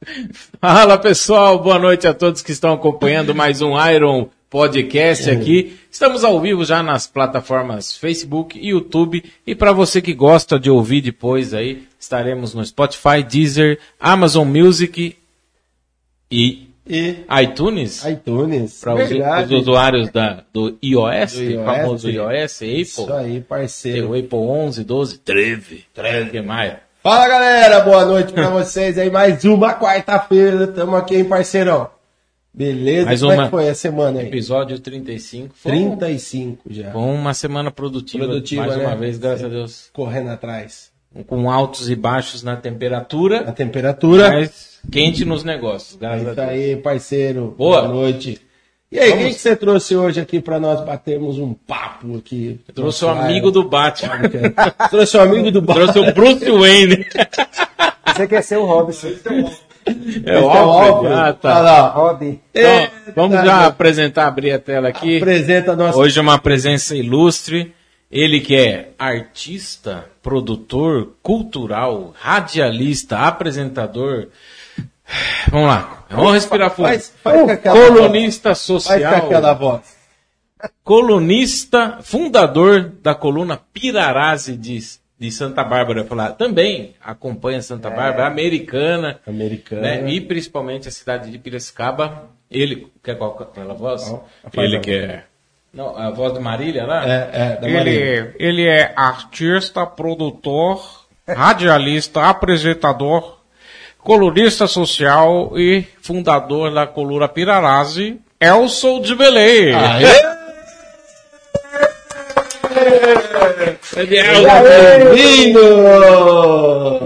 Fala pessoal, boa noite a todos que estão acompanhando mais um Iron Podcast aqui. Estamos ao vivo já nas plataformas Facebook e YouTube. E para você que gosta de ouvir depois aí, estaremos no Spotify, Deezer, Amazon Music e E iTunes. iTunes. Para os, usuários da, do iOS, Do iOS, famoso iOS, Isso Apple. aí, Tem parceiro. o Apple 11, 12, 13. 13. que mais? Fala galera, boa noite pra vocês aí. Mais uma quarta-feira, tamo aqui, hein, parceirão? Beleza? Mais Como é uma. que foi a semana aí? Episódio 35. Foi, um- 35 já. foi uma semana produtiva, Produtiva, mais né? uma vez, graças a Deus. Correndo atrás. Com altos e baixos na temperatura, temperatura. mas quente nos negócios, É graças isso aí, parceiro. Boa. Boa noite. E aí, Vamos. quem que você trouxe hoje aqui pra nós batermos um papo aqui? Trouxe o Nosso amigo do Batman. Trouxe o amigo do Batman. Trouxe o Bruce Wayne. Você quer ser o Robson. É o Alfred. Alfred. Ah, Olha tá. lá. Robin. Então, vamos Eita, já apresentar, abrir a tela aqui. Apresenta a nossa Hoje é uma presença ilustre. Ele que é artista, produtor, cultural, radialista, apresentador. Vamos lá. Vamos respirar fundo. Faz, faz com aquela Colunista voz. Faz social. com aquela voz. colunista, fundador da coluna Pirarase de, de Santa Bárbara. Falar. Também acompanha Santa Bárbara, americana, Americana. né? e principalmente a cidade de Piracicaba. Ele, quer qual aquela voz? Não, faz ele a que é... Não, a voz de Marília lá? É, é, da Marília. ele, ele é artista, produtor, radialista, apresentador, colunista social e fundador da coluna Pirarase, Elson de Belém. Aê! Elson, Bem-vindo!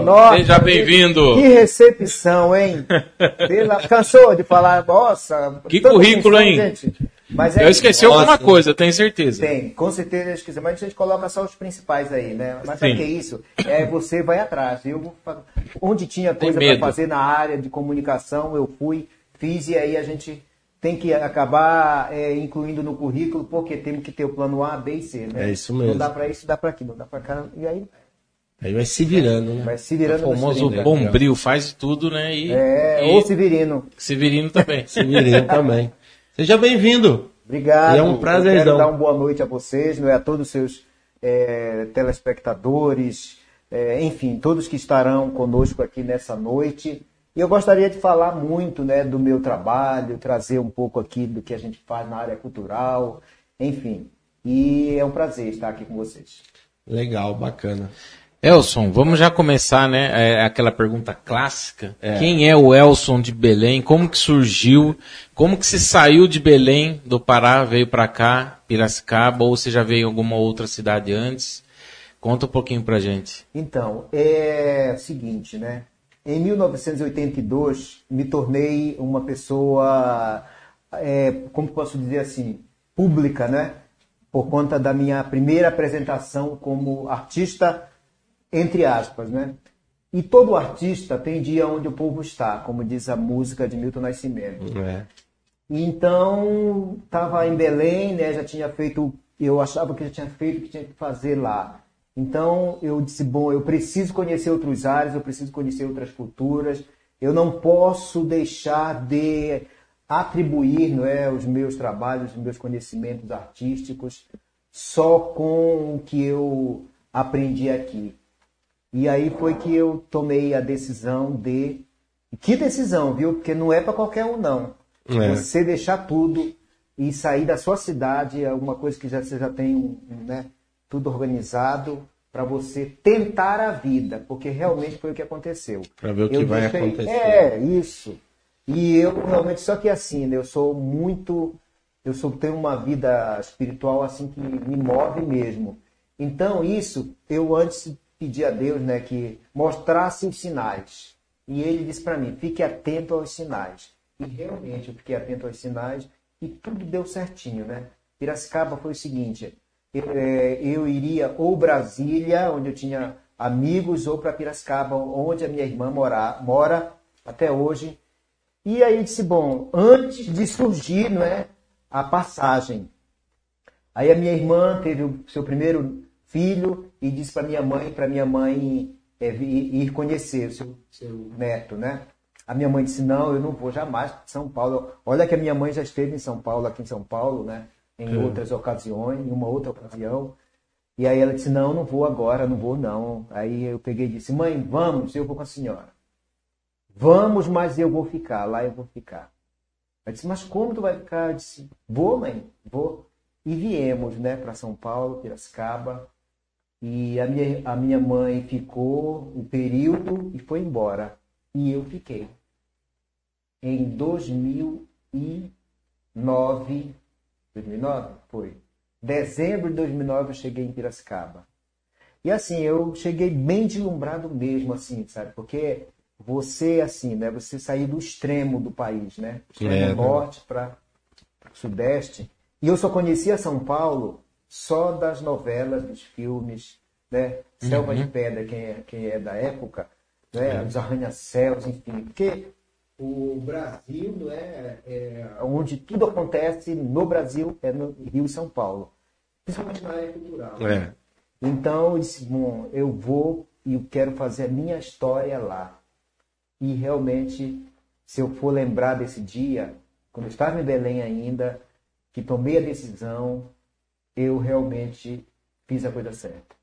Nossa, Seja bem-vindo. Que recepção, hein? Pela... Cansou de falar, nossa. Que currículo, hein? gente. Mas é Eu esqueci alguma coisa, tenho certeza. Tem, com certeza eu esqueci, mas a gente coloca só os principais aí, né? Mas Sim. sabe o que é isso? É você vai atrás. Eu onde tinha coisa para fazer na área de comunicação, eu fui, fiz e aí a gente tem que acabar é, incluindo no currículo, porque temos que ter o plano A, B e C, né? É isso mesmo. Não dá para isso, dá para aquilo, não dá para cá. E aí Aí vai se virando, né? vai se virando O famoso 30. Bombril faz tudo, né? E, É, e ou Severino. Severino também. Se virando também. Seja bem-vindo. Obrigado. E é um prazerzão. Eu Quero dar uma boa noite a vocês, não é? a todos os seus é, telespectadores, é, enfim, todos que estarão conosco aqui nessa noite. E eu gostaria de falar muito né, do meu trabalho, trazer um pouco aqui do que a gente faz na área cultural, enfim. E é um prazer estar aqui com vocês. Legal, bacana. Elson, vamos já começar, né? É aquela pergunta clássica. É. Quem é o Elson de Belém? Como que surgiu? Como que você saiu de Belém, do Pará, veio pra cá, Piracicaba, ou você já veio em alguma outra cidade antes? Conta um pouquinho pra gente. Então, é o seguinte, né? Em 1982, me tornei uma pessoa, é, como posso dizer assim, pública, né? Por conta da minha primeira apresentação como artista, entre aspas, né? E todo artista tem dia onde o povo está, como diz a música de Milton Nascimento. É. Então, estava em Belém, né? Já tinha feito, eu achava que já tinha feito o que tinha que fazer lá. Então, eu disse, bom, eu preciso conhecer outros áreas, eu preciso conhecer outras culturas. Eu não posso deixar de atribuir, não é, os meus trabalhos, os meus conhecimentos artísticos só com o que eu aprendi aqui. E aí foi que eu tomei a decisão de. Que decisão, viu? Porque não é para qualquer um, não. É. Você deixar tudo e sair da sua cidade, alguma coisa que já, você já tem né, tudo organizado, para você tentar a vida, porque realmente foi o que aconteceu. Pra ver o que Eu vai deixei- acontecer. É, isso. E eu realmente, só que assim, né, eu sou muito. Eu sou, tenho uma vida espiritual assim que me move mesmo. Então, isso, eu antes pedi a Deus né, que mostrasse os sinais. E ele disse para mim: fique atento aos sinais. E realmente eu fiquei atento aos sinais e tudo deu certinho, né? Piracicaba foi o seguinte: eu, é, eu iria ou Brasília, onde eu tinha amigos, ou para Piracicaba, onde a minha irmã mora, mora até hoje. E aí disse: bom, antes de surgir não é, a passagem. Aí a minha irmã teve o seu primeiro filho e disse para minha mãe, para minha mãe é, ir conhecer o seu, seu neto, né? A minha mãe disse: Não, eu não vou jamais para São Paulo. Olha que a minha mãe já esteve em São Paulo, aqui em São Paulo, né? Em outras ocasiões, em uma outra ocasião. E aí ela disse: Não, não vou agora, não vou não. Aí eu peguei e disse: Mãe, vamos, eu vou com a senhora. Vamos, mas eu vou ficar, lá eu vou ficar. Ela disse: Mas como tu vai ficar? Eu disse: Vou, mãe, vou. E viemos, né, para São Paulo, Piracicaba. E a minha, a minha mãe ficou o período e foi embora. E eu fiquei. Em 2009, 2009 foi. Dezembro de 2009 eu cheguei em Piracicaba. E assim, eu cheguei bem deslumbrado mesmo, assim, sabe? Porque você, assim, né? Você sair do extremo do país, né? Extremo É. norte para sudeste. E eu só conhecia São Paulo só das novelas, dos filmes, né? Selva de Pedra, quem é, quem é da época, né? Os arranha-céus, enfim. Porque o Brasil, não é, é onde tudo acontece no Brasil é no Rio e São Paulo, principalmente na área cultural. É. Então eu disse, bom, eu vou e eu quero fazer a minha história lá. E realmente, se eu for lembrar desse dia, quando eu estava em Belém ainda, que tomei a decisão, eu realmente fiz a coisa certa.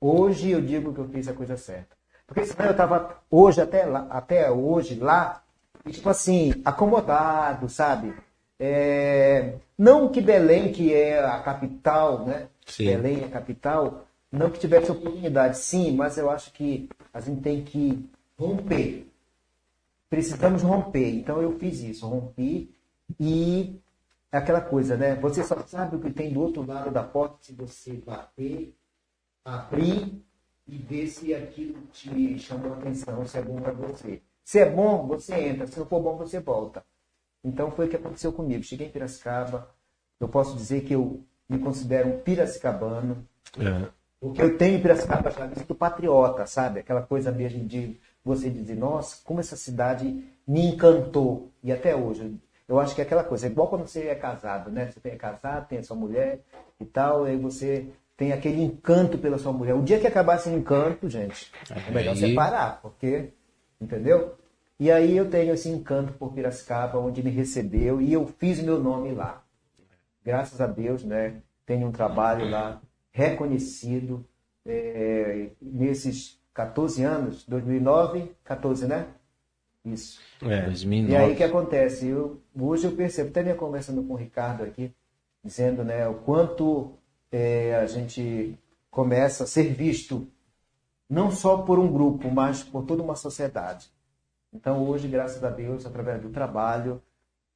Hoje eu digo que eu fiz a coisa certa. Porque senão eu estava hoje até lá, até hoje lá, tipo assim, acomodado, sabe? É, não que Belém, que é a capital, né? Sim. Belém é a capital, não que tivesse oportunidade, sim, mas eu acho que a gente tem que romper. Precisamos romper. Então eu fiz isso, rompi e é aquela coisa, né? Você só sabe o que tem do outro lado da porta se você bater, abrir e ver se aquilo te chamou a atenção, se é bom para você. Se é bom, você entra. Se não for bom, você volta. Então foi o que aconteceu comigo. Cheguei em Piracicaba. Eu posso dizer que eu me considero um piracicabano. É. Porque eu tenho em Piracicaba já visto patriota, sabe? Aquela coisa mesmo de você dizer, nossa, como essa cidade me encantou. E até hoje, eu acho que é aquela coisa, é igual quando você é casado, né? Você é casado, tem a sua mulher e tal, e aí você tem aquele encanto pela sua mulher. O dia que acabar esse encanto, gente, é melhor Aí- separar, porque, entendeu? E aí eu tenho esse encanto por Piracicaba, onde me recebeu, e eu fiz meu nome lá graças a Deus, né, tenho um trabalho lá reconhecido é, nesses 14 anos, 2009, 14, né? Isso. É, E 2009. aí o que acontece? Eu, hoje eu percebo, até minha conversando com o Ricardo aqui, dizendo né, o quanto é, a gente começa a ser visto não só por um grupo, mas por toda uma sociedade. Então hoje, graças a Deus, através do trabalho,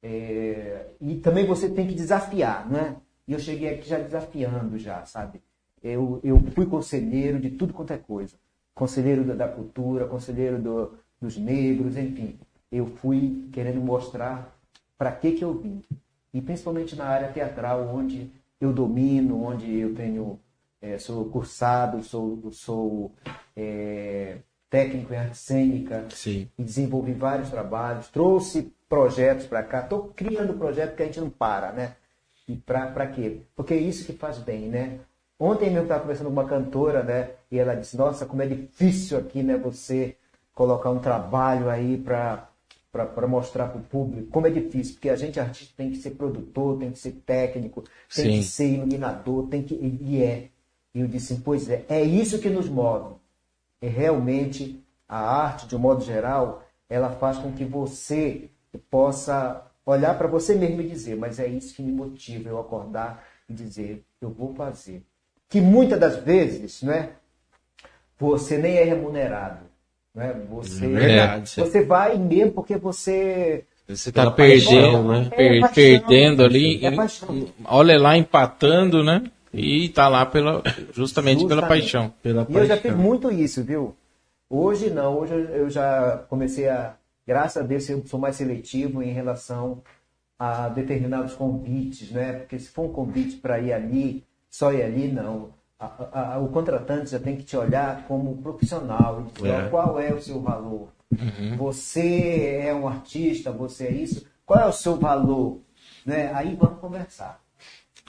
é, e também você tem que desafiar, né? E eu cheguei aqui já desafiando já, sabe? Eu, eu fui conselheiro de tudo quanto é coisa. Conselheiro da, da cultura, conselheiro do- dos negros, enfim. Eu fui querendo mostrar para que que eu vim. E principalmente na área teatral, onde eu domino, onde eu tenho, eh, sou cursado, sou, sou eh, técnico em arte cênica, Sim. e desenvolvi vários trabalhos, trouxe projetos para cá, estou criando projeto que a gente não para, né? E para quê? Porque é isso que faz bem, né? Ontem mesmo eu estava conversando com uma cantora, né? E ela disse, nossa, como é difícil aqui, né? Você colocar um trabalho aí para para mostrar para o público como é difícil, porque a gente artista tem que ser produtor, tem que ser técnico, tem Sim. que ser iluminador, tem que e é. E eu disse, pois é, é isso que nos move é realmente a arte, de um modo geral, ela faz com que você possa olhar para você mesmo e dizer, mas é isso que me motiva eu acordar e dizer, eu vou fazer. Que muitas das vezes, né, você nem é remunerado, né? Você, É verdade. você vai mesmo porque você Você tá Pela perdendo, paixão, né? É Per- paixão, perdendo ali. é paixão. olha lá, empatando, né? E tá lá pela, justamente, pela Justamente. paixão. Pela E eu já paixão. fiz muito isso, viu? Hoje não, hoje eu já comecei a, graças a Deus, eu sou mais seletivo em relação a determinados convites, né? Porque se for um convite para ir ali, só ir ali, não. A- a- o contratante já tem que te olhar como profissional e dizer É. qual é o seu valor. Você é um artista, você é isso, qual é o seu valor? Né? Aí vamos conversar.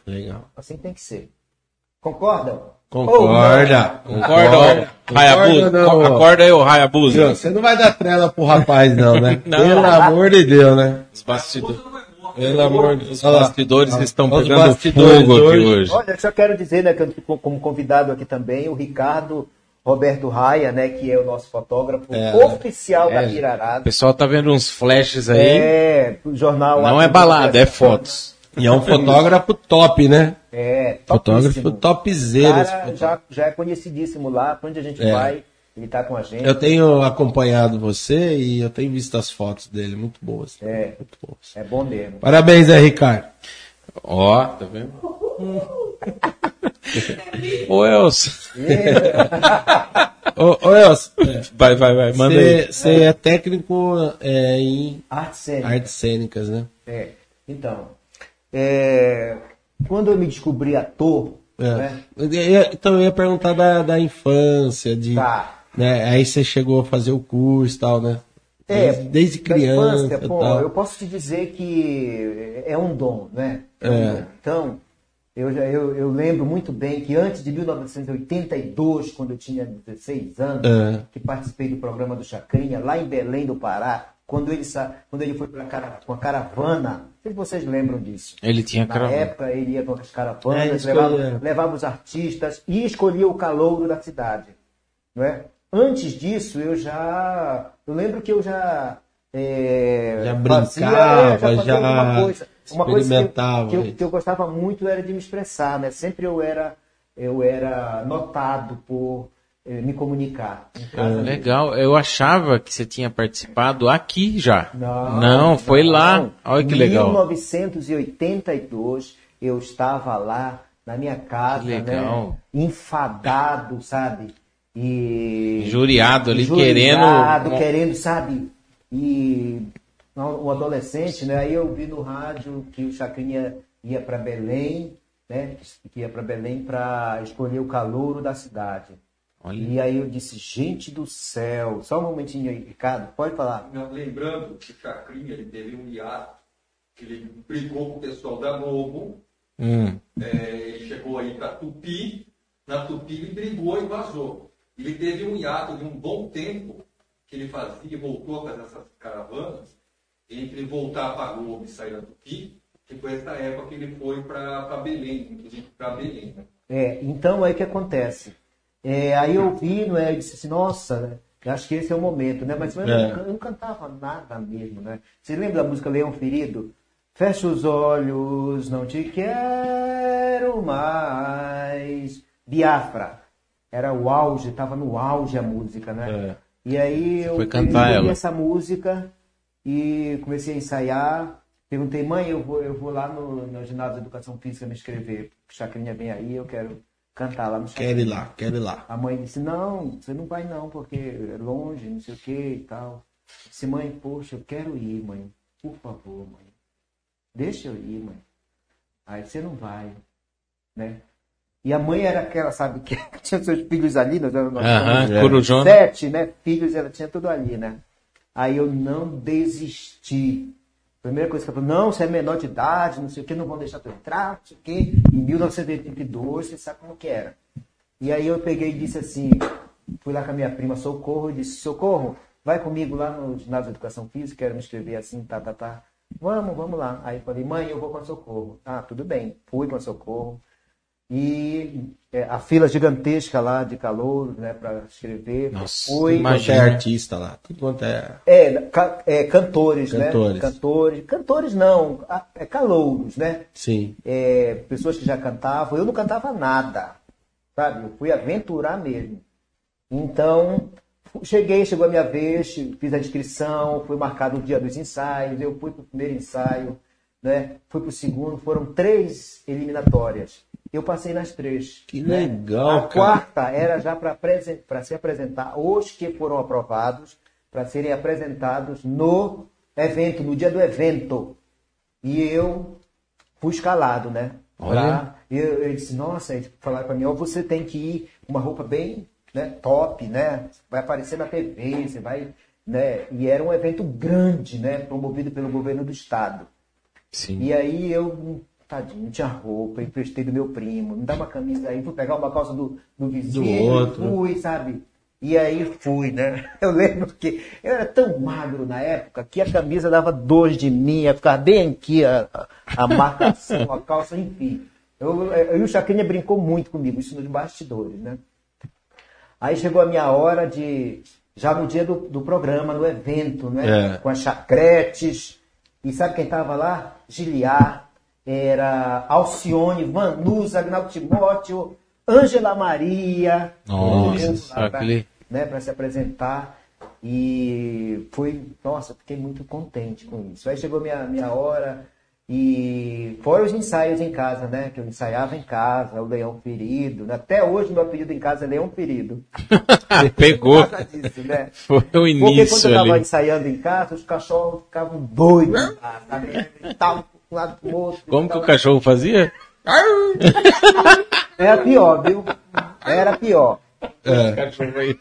Legal. Assim tem que ser. Concordam? Concorda. Concorda, ó, Hayabusa? não, ó. Acorda aí, ô Hayabusa. Você não vai dar trela pro rapaz, não, né? Não. Pelo amor de Deus, né? Os bastidores, Pelo amor de Deus. os bastidores estão Os pegando bastidores fogo aqui hoje. hoje. Olha, eu só quero dizer, né, que eu tô como convidado aqui também, o Ricardo Roberto Raia, né, que é o nosso fotógrafo É. oficial da É, O Pirarada. pessoal tá vendo uns flashes aí. É, o jornal. Não é balada, é fotos. E é um fotógrafo top, né? É, Fotógrafo topíssimo. topzera. Cara, fotógrafo. já, já é conhecidíssimo lá, pra onde a gente É. vai, ele tá com a gente. Eu tenho acompanhado você e eu tenho visto as fotos dele, muito boas. É. Muito boas. É bom mesmo. Parabéns aí, Ricardo. Ó, tá vendo? Ô, Elcio. Ô, ô Elcio, Vai, vai, vai, manda aí. você é técnico é, em Arte cênica. artes cênicas, né? É. Então, é, quando eu me descobri ator, É. né? Então eu ia perguntar da, da infância, de, Tá. Né? Aí você chegou a fazer o curso e tal, né? É, desde, desde da criança infância, e pô, eu posso te dizer que é um dom, né? um É. dom. Então, eu, já, eu, eu lembro muito bem que antes de 1982, quando eu tinha 16 anos, É. que participei do programa do Chacrinha, lá em Belém do Pará, quando ele, sa... quando ele foi pra cara... com a caravana, não sei se vocês lembram disso. Ele tinha Na caravana. época ele ia com as É, caravanas, eu levava, levava os artistas e escolhia o calouro da cidade. Não é? Antes disso, eu já. Eu lembro que eu já. é, Já fazia- brincava, fazia já alguma coisa. Uma coisa que eu- experimentava que, eu, isso. que eu gostava muito era de me expressar, né? Sempre eu era, eu era notado por eh, me comunicar. em casa. Legal, eu achava que você tinha participado aqui já. Não, Não, foi lá. não. Olha que Em legal. 1982, eu estava lá na minha casa, Que legal. né? Enfadado, sabe? E. Injuriado ali, Injuriado, querendo- querendo, sabe? E. Um adolescente, né? Aí eu vi no rádio que o Chacrinha ia para Belém, né? Que ia para Belém para escolher o calouro da cidade. Olha. E aí eu disse, gente do céu, só um momentinho aí, Ricardo, pode falar. Lembrando que o Chacrinha ele teve um hiato, que ele brigou com o pessoal da Globo, Hum. é, ele chegou aí para Tupi, na Tupi ele brigou e vazou. Ele teve um hiato de um bom tempo que ele fazia, voltou a fazer essas caravanas, entre voltar para Globo e sair da Tupi, que foi essa época que ele foi para Belém, inclusive para Belém. Né? É, então aí o que acontece? É, aí eu vi, não é, eu disse assim, nossa, né, acho que esse é o momento, né? Mas eu, não, É. can- eu não cantava nada mesmo, né? Você lembra da música Leão Ferido? Fecha os olhos, não te quero mais. Biafra. Era o auge, estava no auge a música, né? É. E aí eu ela. essa música e comecei a ensaiar. Perguntei, mãe, eu vou, eu vou lá no, no ginásio de educação física me inscrever. Chacrinha vem aí, eu quero cantar lá no Quero ir lá, quero ir lá. A mãe disse, não, você não vai não, porque é longe, não sei o que e tal. Eu disse, mãe, poxa, eu quero ir, mãe. Por favor, mãe. Deixa eu ir, mãe. Aí você não vai, né? E a mãe era aquela, sabe, que tinha seus filhos ali, nós, nós Aham, somos Corujona. sete, né? Filhos, ela tinha tudo ali, né? Aí eu não desisti. Primeira coisa que ela falou, não, você é menor de idade, não sei o que, não vão deixar tu entrar, não sei o que. Em 1982, você sabe como que era. E aí eu peguei e disse assim, fui lá com a minha prima Socorro e disse, Socorro, vai comigo lá no ginásio de educação física, quero me inscrever assim, tá, tá, tá. Vamos, vamos lá. Aí eu falei, mãe, eu vou com a Socorro. Ah, tudo bem. Fui com a Socorro. E é, a fila gigantesca lá de calor, né, para escrever. Nossa, Foi, quanto é Imagina. artista lá. Tudo quanto é. é, ca- é, cantores, Cantores. né? Cantores. Cantores não, é calouros, né? Sim. É, pessoas que já cantavam. Eu não cantava nada, sabe? Eu fui aventurar mesmo. Então, cheguei, chegou a minha vez, fiz a inscrição, fui marcado o dia dos ensaios, eu fui para o primeiro ensaio, né? fui para o segundo, foram três eliminatórias. Eu passei nas três. Que né? legal, A cara. quarta era já para se apresentar os que foram aprovados, para serem apresentados no evento, no dia do evento. E eu fui escalado, né? Olha. Eu, eu disse, nossa, eles falaram para mim, ó, você tem que ir com uma roupa bem né, top, né? Vai aparecer na TV, você vai. Né? E era um evento grande, né? Promovido pelo governo do estado. Sim. E aí eu tadinho, não tinha roupa, emprestei do meu primo, me dá uma camisa aí, fui pegar uma calça do, do vizinho, Do outro. fui, sabe? E aí fui, né? Eu lembro que eu era tão magro na época que a camisa dava dois de mim, ia ficar bem aqui a, a, a marcação, a calça, enfim. Eu, eu, e o Chacrinha brincou muito comigo, isso nos bastidores, né? Aí chegou a minha hora de. Já no dia do, do programa, no evento, né? É. Com as chacretes. E sabe quem estava lá? Giliar, era Alcione, Vanusa, Agnaldo Timóteo, Ângela Maria. Nossa, lá aquele- né, para se apresentar. E foi, nossa, fiquei muito contente com isso. Aí chegou minha, minha hora, e fora os ensaios em casa, né? Que eu ensaiava em casa, o Leão Ferido. né, Até hoje meu apelido em casa é Leão Ferido. Pegou. Disso, né? Foi o Porque quando início eu tava ali. ensaiando em casa, os cachorros ficavam doidos. sabe? Estavam um lado pro outro. Como que o cachorro fazia? Era pior, viu? Era pior. Aí.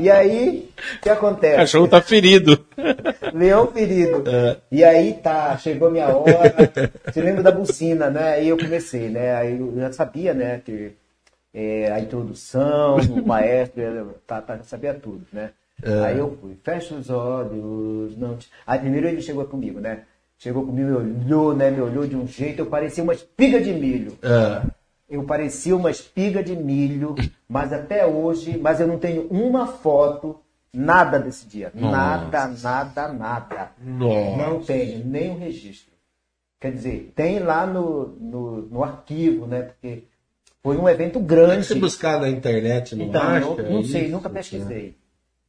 E aí, o que O acontece? cachorro tá ferido. Leão ferido. E aí tá, chegou minha hora. Você lembra da bucina, né? Aí eu comecei, né? Aí eu já sabia, né? Que é, a introdução, o maestro, tá, tá, sabia tudo, né? Aí eu fui, fecha os olhos, não. te- Aí primeiro ele chegou comigo, né? Chegou comigo, me olhou, né? Me olhou de um jeito, eu parecia uma espiga de milho. É. Eu parecia uma espiga de milho, mas até hoje, mas eu não tenho uma foto, nada desse dia. Nada, nada, nada. Nossa. Não tenho nem um registro. Quer dizer, tem lá no, no, no arquivo, né? Porque foi um evento é grande. você buscar na internet, não Então, acha? eu não sei, isso? nunca pesquisei.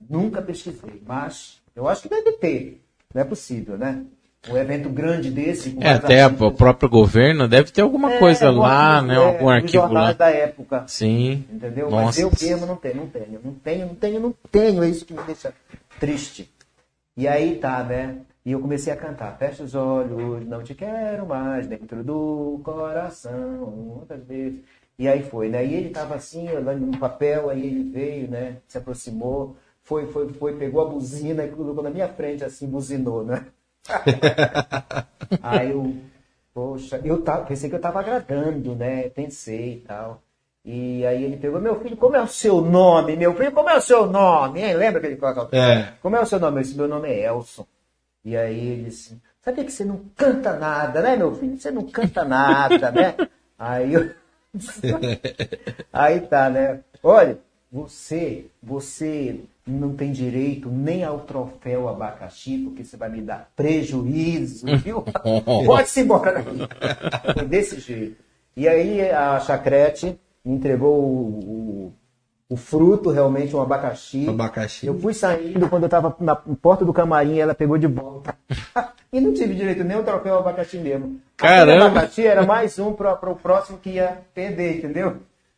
Nunca pesquisei, mas eu acho que deve ter. Não é possível, né? Um evento grande desse. É, até artistas. o próprio governo deve ter alguma É, coisa lá, né? é, Algum arquivo lá. da época. Sim. Entendeu? Mas Nossa. eu mesmo não tenho, não tenho, não tenho, não tenho, não tenho. É isso que me deixa triste. E aí tá, né? E eu comecei a cantar. Fecha os olhos, não te quero mais dentro do coração. Outras vezes. E aí foi, né? E ele tava assim, olhando no papel, aí ele veio, né? Se aproximou, foi, foi, foi, pegou a buzina e colocou na minha frente, assim, buzinou, né? Aí eu, poxa, eu tava, pensei que eu tava agradando, né? Pensei e tal. E aí ele pegou, meu filho, como é o seu nome? Meu filho, como é o seu nome? Hein? Lembra que ele colocou? É. Como é o seu nome? Eu disse, meu nome é Elson. E aí ele disse, sabia que você não canta nada, né, meu filho? Você não canta nada, né? Aí eu. aí tá, né? Olha, você, você não tem direito nem ao troféu abacaxi, porque você vai me dar prejuízo, viu? Pode-se embora daqui. Foi desse jeito. E aí a Chacrete entregou o, o, o fruto, realmente, um abacaxi. Abacaxi. Eu fui saindo, quando eu tava na porta do camarim, ela pegou de volta. e não tive direito nem o troféu abacaxi mesmo. Caramba! Aquele abacaxi era mais um para o próximo que ia perder, entendeu?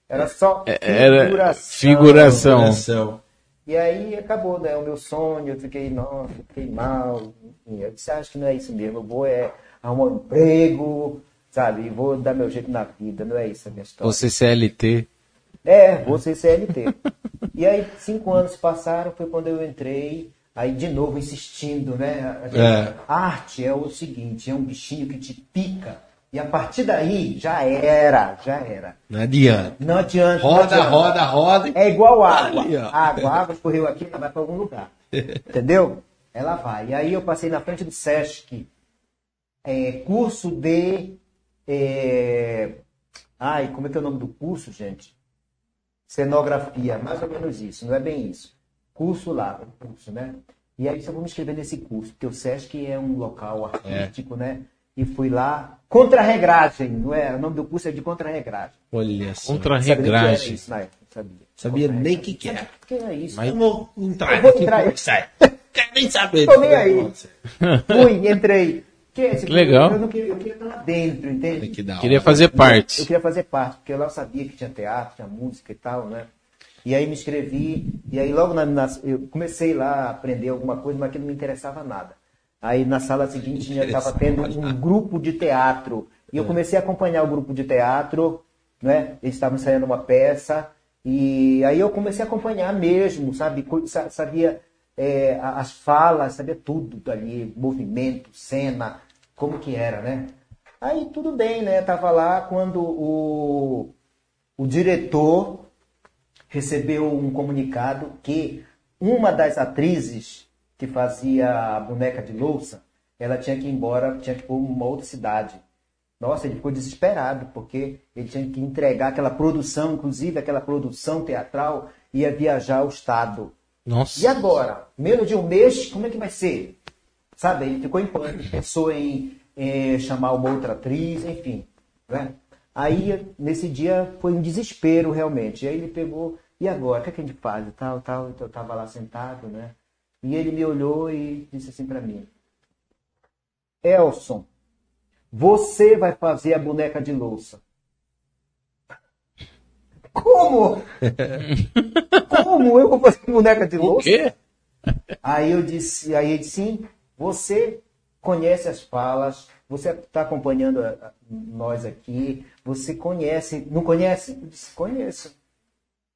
Era só É, Era figuração. figuração. E aí acabou, né? O meu sonho, eu fiquei, nossa, fiquei mal. Enfim, eu disse, acho que não é isso mesmo. Eu vou é, arrumar um emprego, sabe? E vou dar meu jeito na vida. Não é isso a minha história. Você CLT. É, vou ser CLT. e aí, cinco anos passaram, foi quando eu entrei, aí de novo insistindo, né? A, gente- É. arte é o seguinte, é um bichinho que te pica. E a partir daí, já era, já era. Não adianta. Não adianta. não Roda, adianta. roda, roda. É igual água. Ali, água, água escorreu aqui, ela vai para algum lugar. Entendeu? Ela vai. E aí eu passei na frente do Sesc, é, curso de. é, Ai, como é que é o nome do curso, gente? Cenografia, mais ou menos isso, não é bem isso. Curso lá, um curso, né? E aí eu vou me inscrever nesse curso, porque o Sesc é um local artístico, né? E fui lá, contra-regragem, não é? O nome do curso é de contra-regragem. Olha só. Sabia que era Contra-regragem. isso na época, sabia. Sabia nem o que, que é. O que é isso? Mas- Eu vou entrar Eu vou aqui entrar aí. sai. Quero nem saber. Tô nem aí. Fui, entrei. Que, esse- Legal. Eu, não queria, eu queria estar lá dentro, entende? Que da. Queria fazer Eu parte. queria fazer parte, porque lá eu sabia que tinha teatro, tinha música e tal, né? E aí me inscrevi, e aí logo na, na- eu comecei lá a aprender alguma coisa, mas que não me interessava nada. Aí na sala seguinte estava tendo um grupo de teatro. E eu comecei a acompanhar o grupo de teatro, né? Eles estavam ensaiando uma peça. E aí eu comecei a acompanhar mesmo, sabe? Sabia é, as falas, sabia tudo dali, movimento, cena, como que era, né? Aí tudo bem, né? Tava lá quando o, o diretor recebeu um comunicado que uma das atrizes que fazia a boneca de louça, ela tinha que ir embora, tinha que ir para uma outra cidade. Nossa, ele ficou desesperado, porque ele tinha que entregar aquela produção, inclusive aquela produção teatral, ia viajar ao estado. Nossa. E agora? Menos de um mês, como é que vai ser? Sabe, ele ficou em pânico, pensou em, em chamar uma outra atriz, enfim. Né? Aí, nesse dia, foi um desespero realmente. E aí ele pegou, e agora? O que, é que a gente faz? E tal, tal. Então, eu estava lá sentado, né? E ele me olhou e disse assim para mim: Elson, você vai fazer a boneca de louça. Como? Como eu vou fazer boneca de O louça? quê? Aí eu disse, aí ele disse, sim, você conhece as falas, você está acompanhando a- a- nós aqui, você conhece, não conhece? Eu disse, conheço.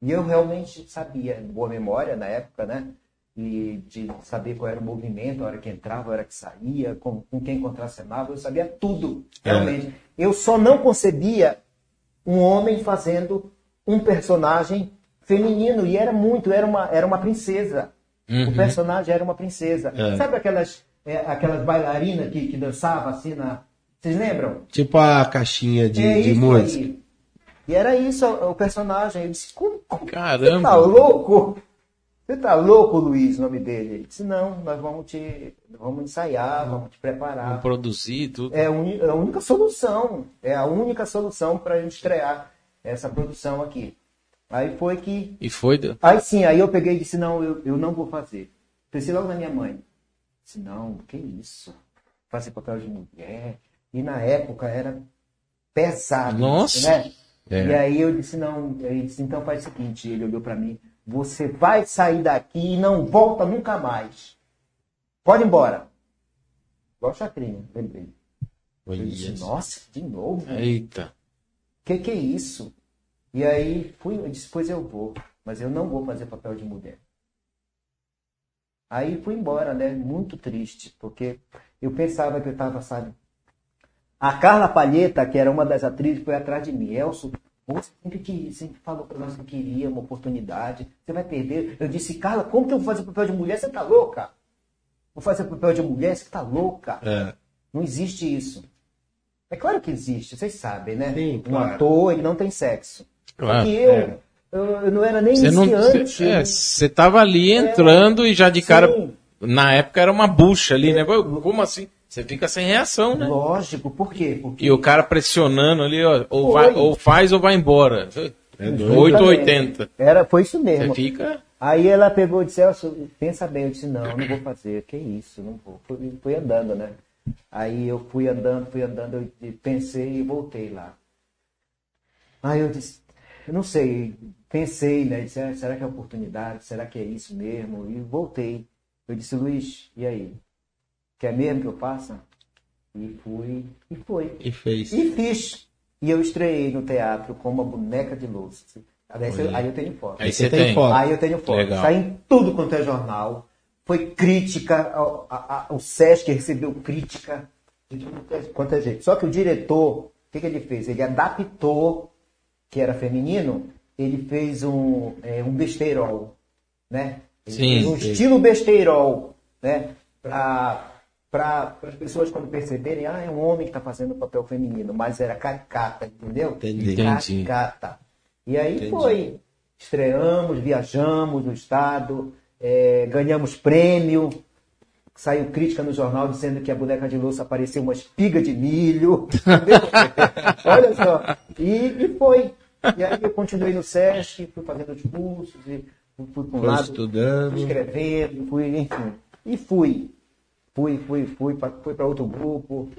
E eu realmente sabia, boa memória na época, né? E de saber qual era o movimento, a hora que entrava, a hora que saía, com, com quem contracenava, eu sabia tudo, realmente. Eu só não concebia um homem fazendo um personagem feminino, e era muito, era uma, era uma princesa. O personagem era uma princesa. Sabe aquelas, é, aquelas bailarinas que, que dançavam assim na. Vocês lembram? Tipo a caixinha de, é de música. aí. E era isso o personagem. Eu disse, como, como Caramba. Tá louco? Você tá louco, Luiz, o nome dele? Ele disse, não, nós vamos te. Vamos ensaiar, vamos te preparar. Vamos produzir tudo. É a é a única solução. É a única solução para a gente estrear essa produção aqui. Aí foi que. E foi. do- Aí sim, aí eu peguei e disse, não, eu, eu não vou fazer. Pensei logo na minha mãe. Disse, não, que isso? Fazer papel de mulher. E na época era pesado. Nossa. Né? É. E aí eu disse, não, ele disse, então faz o seguinte, ele olhou para mim, você vai sair daqui e não volta nunca mais. Pode ir embora. Igual chacrinha, lembrei. Eu disse, nossa, de novo? Eita. que que é isso? E aí fui, eu disse, pois eu vou, mas eu não vou fazer papel de mulher. Aí fui embora, né? Muito triste, porque eu pensava que eu estava, sabe? A Carla Palheta, que era uma das atrizes, foi atrás de mim. Elson, você sempre, que, sempre falou para nós que queria uma oportunidade, você vai perder. Eu disse, Carla, como que eu vou fazer papel de mulher? Você tá louca? Vou fazer papel de mulher? Você tá louca? É. Não existe isso. É claro que existe, vocês sabem, né? Sim, um claro. ator, ele não tem sexo. Claro. E eu, é. eu, eu não era nem iniciante. É, você tava ali entrando e já de cara. Sim. Na época era uma bucha ali, né? Como assim? Você fica sem reação, né? Lógico, por quê? Porque E o cara pressionando ali, ó, ou, vai, ou faz ou vai embora. É doido. 880. era, foi isso Você mesmo. fica. Aí ela pegou e disse, pensa bem. Eu disse, não, não vou fazer. Que isso, não vou. Fui, fui andando, né? Aí eu fui andando, fui andando, eu pensei e voltei lá. Aí eu disse, eu não sei, pensei, né? Disse, "Ah, será que é oportunidade? Será que é isso mesmo? E voltei. Eu disse, Luiz, e aí? Quer mesmo que eu faça? E fui, e foi. E fez. E fiz. E eu estreiei no teatro como uma boneca de louça. Aí eu, aí eu tenho foto. Aí Você tem tem. foto. Aí eu tenho foto. Legal. Sai em tudo quanto é jornal. Foi crítica, ao- a- a- o Sesc recebeu crítica de tudo quanto é jeito. Só que o diretor, o que, que ele fez? Ele adaptou, que era feminino, ele fez um, é, um besteirol, né? Ele Sim, fez um sim. estilo besteirol, né? Para as pessoas quando perceberem, ah, é um homem que está fazendo o papel feminino, mas era caricata, entendeu? Entendi. Caricata. E aí Entendi. foi. Estreamos, viajamos no estado, eh, ganhamos prêmio. Saiu crítica no jornal dizendo que a boneca de louça parecia uma espiga de milho. Olha só. E, e foi. E aí eu continuei no SESC, fui fazendo os cursos, e fui, fui para um lado, estudando. fui escrevendo, fui, enfim. E fui. Fui, fui, fui para fui pra outro grupo.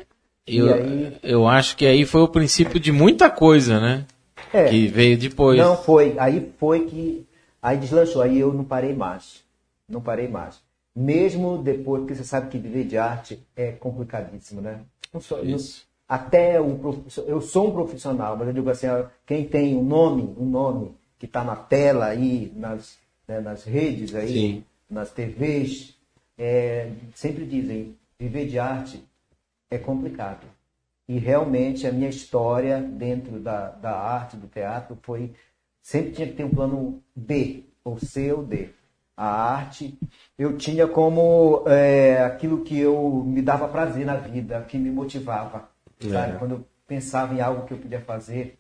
Eu, e aí. eu acho que aí foi o princípio de muita coisa, né? É. Que veio depois. Não foi. Aí foi que. Aí deslanchou. Aí eu não parei mais. Não parei mais. Mesmo depois, porque você sabe que viver de arte é complicadíssimo, né? Não sou, não- Isso. até o profiss- eu sou um profissional, mas eu digo assim, quem tem um nome, um nome que está na tela aí, nas, né, nas redes aí, Sim. nas TVs, é, sempre dizem, viver de arte é complicado. E realmente a minha história dentro da, da arte, do teatro, foi. Sempre tinha que ter um plano B, ou C ou D. A arte eu tinha como é, aquilo que eu me dava prazer na vida, que me motivava. Sabe? Quando eu pensava em algo que eu podia fazer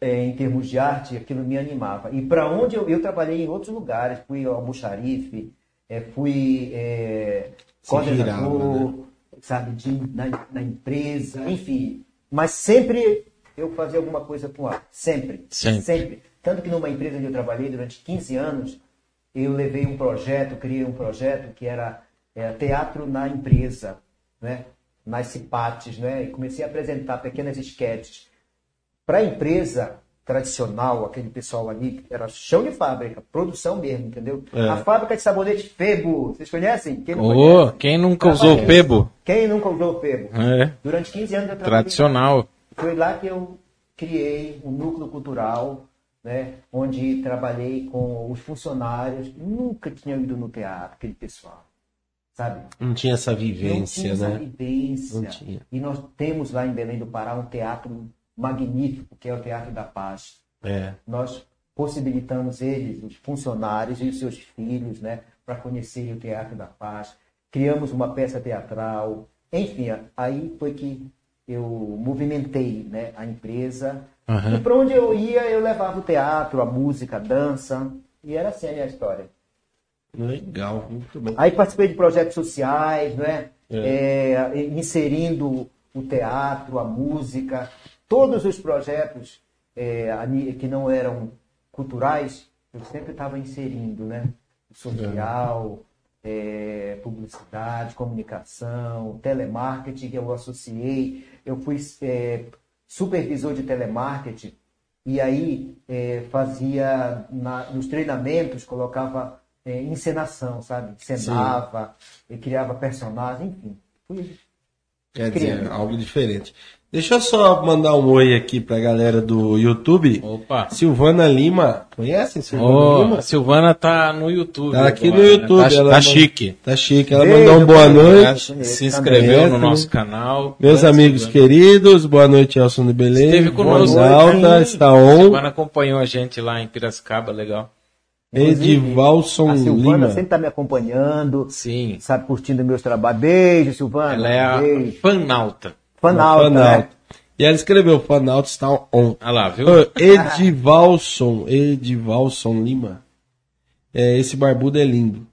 é, em termos de arte, aquilo me animava. E para onde eu, eu trabalhei em outros lugares, fui ao Almoxarife, é, fui é, coordenador, né? sabe, de, na, na empresa, enfim. Mas sempre eu fazia alguma coisa com arte. Sempre. Sempre. Tanto que numa empresa onde eu trabalhei durante 15 anos, eu levei um projeto, criei um projeto que era é, teatro na empresa, né? nas cipates, né? e comecei a apresentar pequenas esquetes. Para a empresa tradicional, aquele pessoal ali, era chão de fábrica, produção mesmo, entendeu? É. A fábrica de sabonete Febo, vocês conhecem? Quem não Ô, conhece? quem nunca usou Rapaz, Pebo? Quem nunca usou Febo? É, Durante 15 anos eu trabalhei tradicional. foi lá que eu criei um núcleo cultural, né, onde trabalhei com os funcionários. Nunca tinha ido no teatro, aquele pessoal, sabe? Não tinha essa Não vivência, tinha essa né? vivência. Não tinha. E nós temos lá em Belém do Pará um teatro magnífico, que é o Teatro da Paz. É. Nós possibilitamos eles, os funcionários e os seus filhos, né, para conhecerem o Teatro da Paz. Criamos uma peça teatral. Enfim, aí foi que eu movimentei né, a empresa. Aham. E para onde eu ia, eu levava o teatro, a música, a dança. E era assim a minha história. Legal, muito bem. Aí participei de projetos sociais, né? É, inserindo o teatro, a música, todos os projetos é, que não eram culturais, eu sempre estava inserindo, né? Social, é, publicidade, comunicação, telemarketing, que eu associei. Eu fui é, supervisor de telemarketing e aí é, fazia na- nos treinamentos, colocava é, encenação, sabe? Encenava, e criava personagens, enfim. Fui Quer dizer, Criando. algo diferente. Deixa eu só mandar um oi aqui pra galera do YouTube. Opa. Silvana Lima. Conhecem Silvana Ó, Lima? a Silvana tá no YouTube. Tá aqui no agora, né? YouTube, Tá, ela tá manda- chique. Tá chique. Ela Beijo, mandou um boa noite. Se inscreveu Também. no nosso canal. Meus Grande amigos Silvana. queridos, boa noite, Elson de Belém. Esteve conosco. Voz alta, Sim. está A on. Silvana acompanhou a gente lá em Piracicaba, legal. Edivalson A Silvana Lima. sempre está me acompanhando, Sim. sabe, curtindo meus trabalhos. Beijo, Silvana. Ela é a Beijo. fanalta. Fanalta, Fanalto. né? E ela escreveu, Fanalto está on. Olha lá, viu? Edivalson, Edivalson Lima. É, esse barbudo é lindo.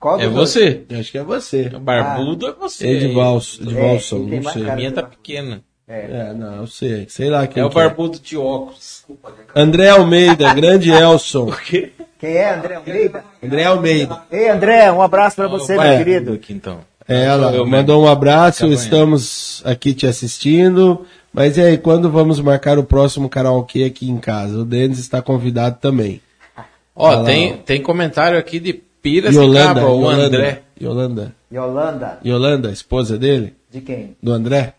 Qual É você. Acho que é você. O barbudo é você. Edivalson, Edivalson, É, não sei. A minha tá pequena. É, não, eu sei. Sei lá quem É o é. barbudo de óculos. André Almeida, grande Elson. quê? Quem é? André Almeida? André Almeida. Ei, André, um abraço para você, meu vai, querido. Aqui, então. É, ela Eu mandou um abraço, estamos aqui te assistindo. Mas e aí, quando vamos marcar o próximo karaokê aqui em casa? O Denis está convidado também. Ó, tem, tem comentário aqui de Yolanda, Piracicaba, o Yolanda, André. Yolanda. Yolanda, Yolanda, esposa dele? de quem? Do André?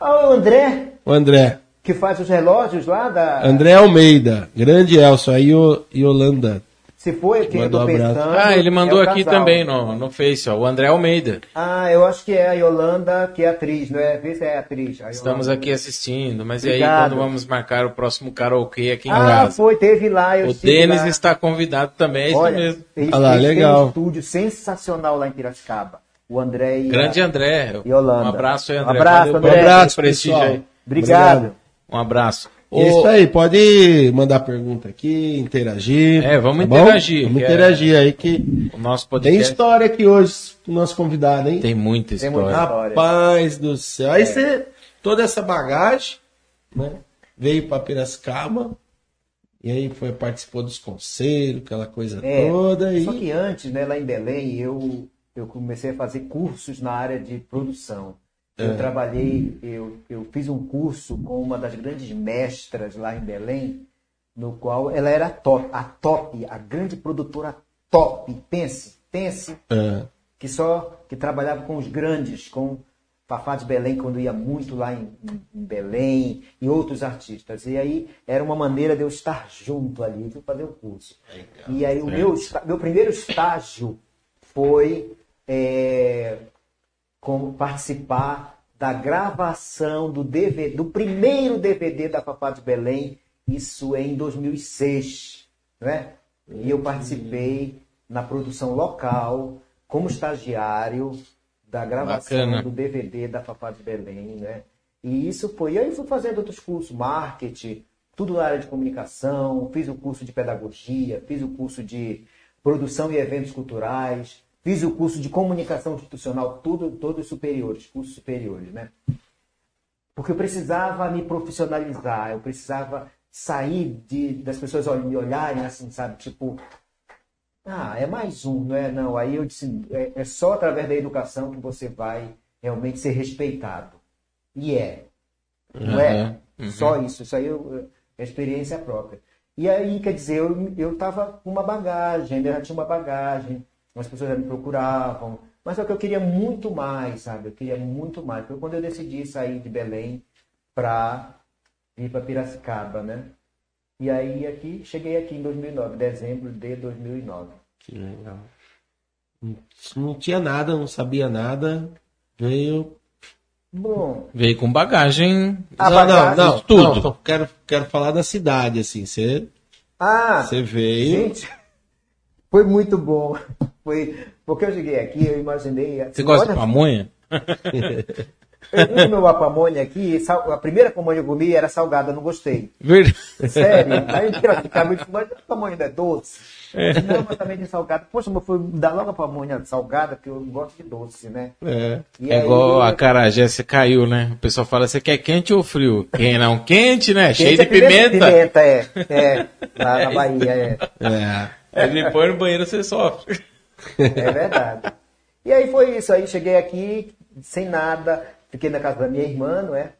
Ah, o André, O André. que faz os relógios lá da... André Almeida, grande Elson, aí o Yolanda. Se foi quem eu tô um pensando... Ah, ele mandou é aqui casal. também no, no Face, ó, o André Almeida. Ah, eu acho que é a Yolanda, que é atriz, não é? Vê se é atriz. a Estamos aqui assistindo, mas e aí Obrigado. quando vamos marcar o próximo karaokê aqui em Ah, casa? foi, teve lá, eu O Denis lá. está convidado também, é isso Olha, mesmo. eles, Ah lá, legal. um estúdio sensacional lá em Piracicaba. O André e a- Grande André. Yolanda. Um abraço aí, Um André. abraço, Valeu André. Um abraço, prestígio pessoal. aí. Obrigado. Um abraço. É Isso aí, pode mandar pergunta aqui, interagir. É, vamos tá bom? interagir, Vamos é- interagir aí que O nosso tem podcast história aqui hoje com o nosso convidado, hein? tem muita Tem história. muita- história. Rapaz do céu. Aí você, toda essa bagagem, né? Veio pra Piracicaba, e aí foi, participou dos conselhos, aquela coisa É, toda. E... Só que antes, né, lá em Belém, eu, eu comecei a fazer cursos na área de produção. É. Eu trabalhei, eu, eu fiz um curso com uma das grandes mestras lá em Belém, no qual ela era top, a top, a grande produtora top. Pense, pense É, que só que trabalhava com os grandes, com Fafá de Belém quando ia muito lá em, em- Belém e outros artistas. E aí era uma maneira de eu estar junto ali, de eu fazer o curso. E aí o meu, meu primeiro estágio foi é, como participar da gravação do DVD, do primeiro DVD da Fafá de Belém, isso em 2006, né? E eu participei na produção local como estagiário da gravação Bacana. do DVD da Fafá de Belém, né? E isso foi, e aí fui fazendo outros cursos, marketing, tudo na área de comunicação, fiz o curso de pedagogia, fiz o curso de produção e eventos culturais, fiz o curso de comunicação institucional, tudo, todos superiores, cursos superiores, né? Porque eu precisava me profissionalizar, eu precisava sair de, das pessoas me olharem assim, sabe? Tipo, ah, é mais um, não é? Não, aí eu disse, é, é só através da educação que você vai realmente ser respeitado. E é. Não é? Uhum. Só isso, isso aí eu- é experiência própria. E aí, quer dizer, eu, eu tava com uma bagagem, eu já tinha uma bagagem, as pessoas já me procuravam, mas só que eu queria muito mais, sabe? Eu queria muito mais. Foi quando eu decidi sair de Belém para ir para Piracicaba, né? E aí aqui, cheguei aqui em 2009, dezembro de 2009. Que legal. Não- Não tinha nada, não sabia nada. Veio. Bom, Veio com bagagem. A não, bagagem- não, não, Tudo. não, quero, quero falar da cidade, assim. Você, ah, você veio. gente, foi muito bom. Foi porque eu cheguei aqui, eu imaginei. Você gosta de pamonha? Eu comi uma pamonha aqui, a primeira pamonha que eu comi era salgada, não gostei. Verdade. Sério. Aí eu ficava muito, mas a pamonha não é doce. Não, mas também de salgada. Poxa, mas foi dar logo a pamonha salgada, porque eu gosto de doce, né? É. E É aí, igual a carajé, você caiu, né? O pessoal fala, você quer quente ou frio? Quem não? Quente, né? Cheio de Quente é pimenta. Pimenta, é. É, lá na Bahia, é. É. Me põe no banheiro, você sofre. É verdade. E aí foi isso. Aí cheguei aqui sem nada, fiquei na casa da minha irmã, não é?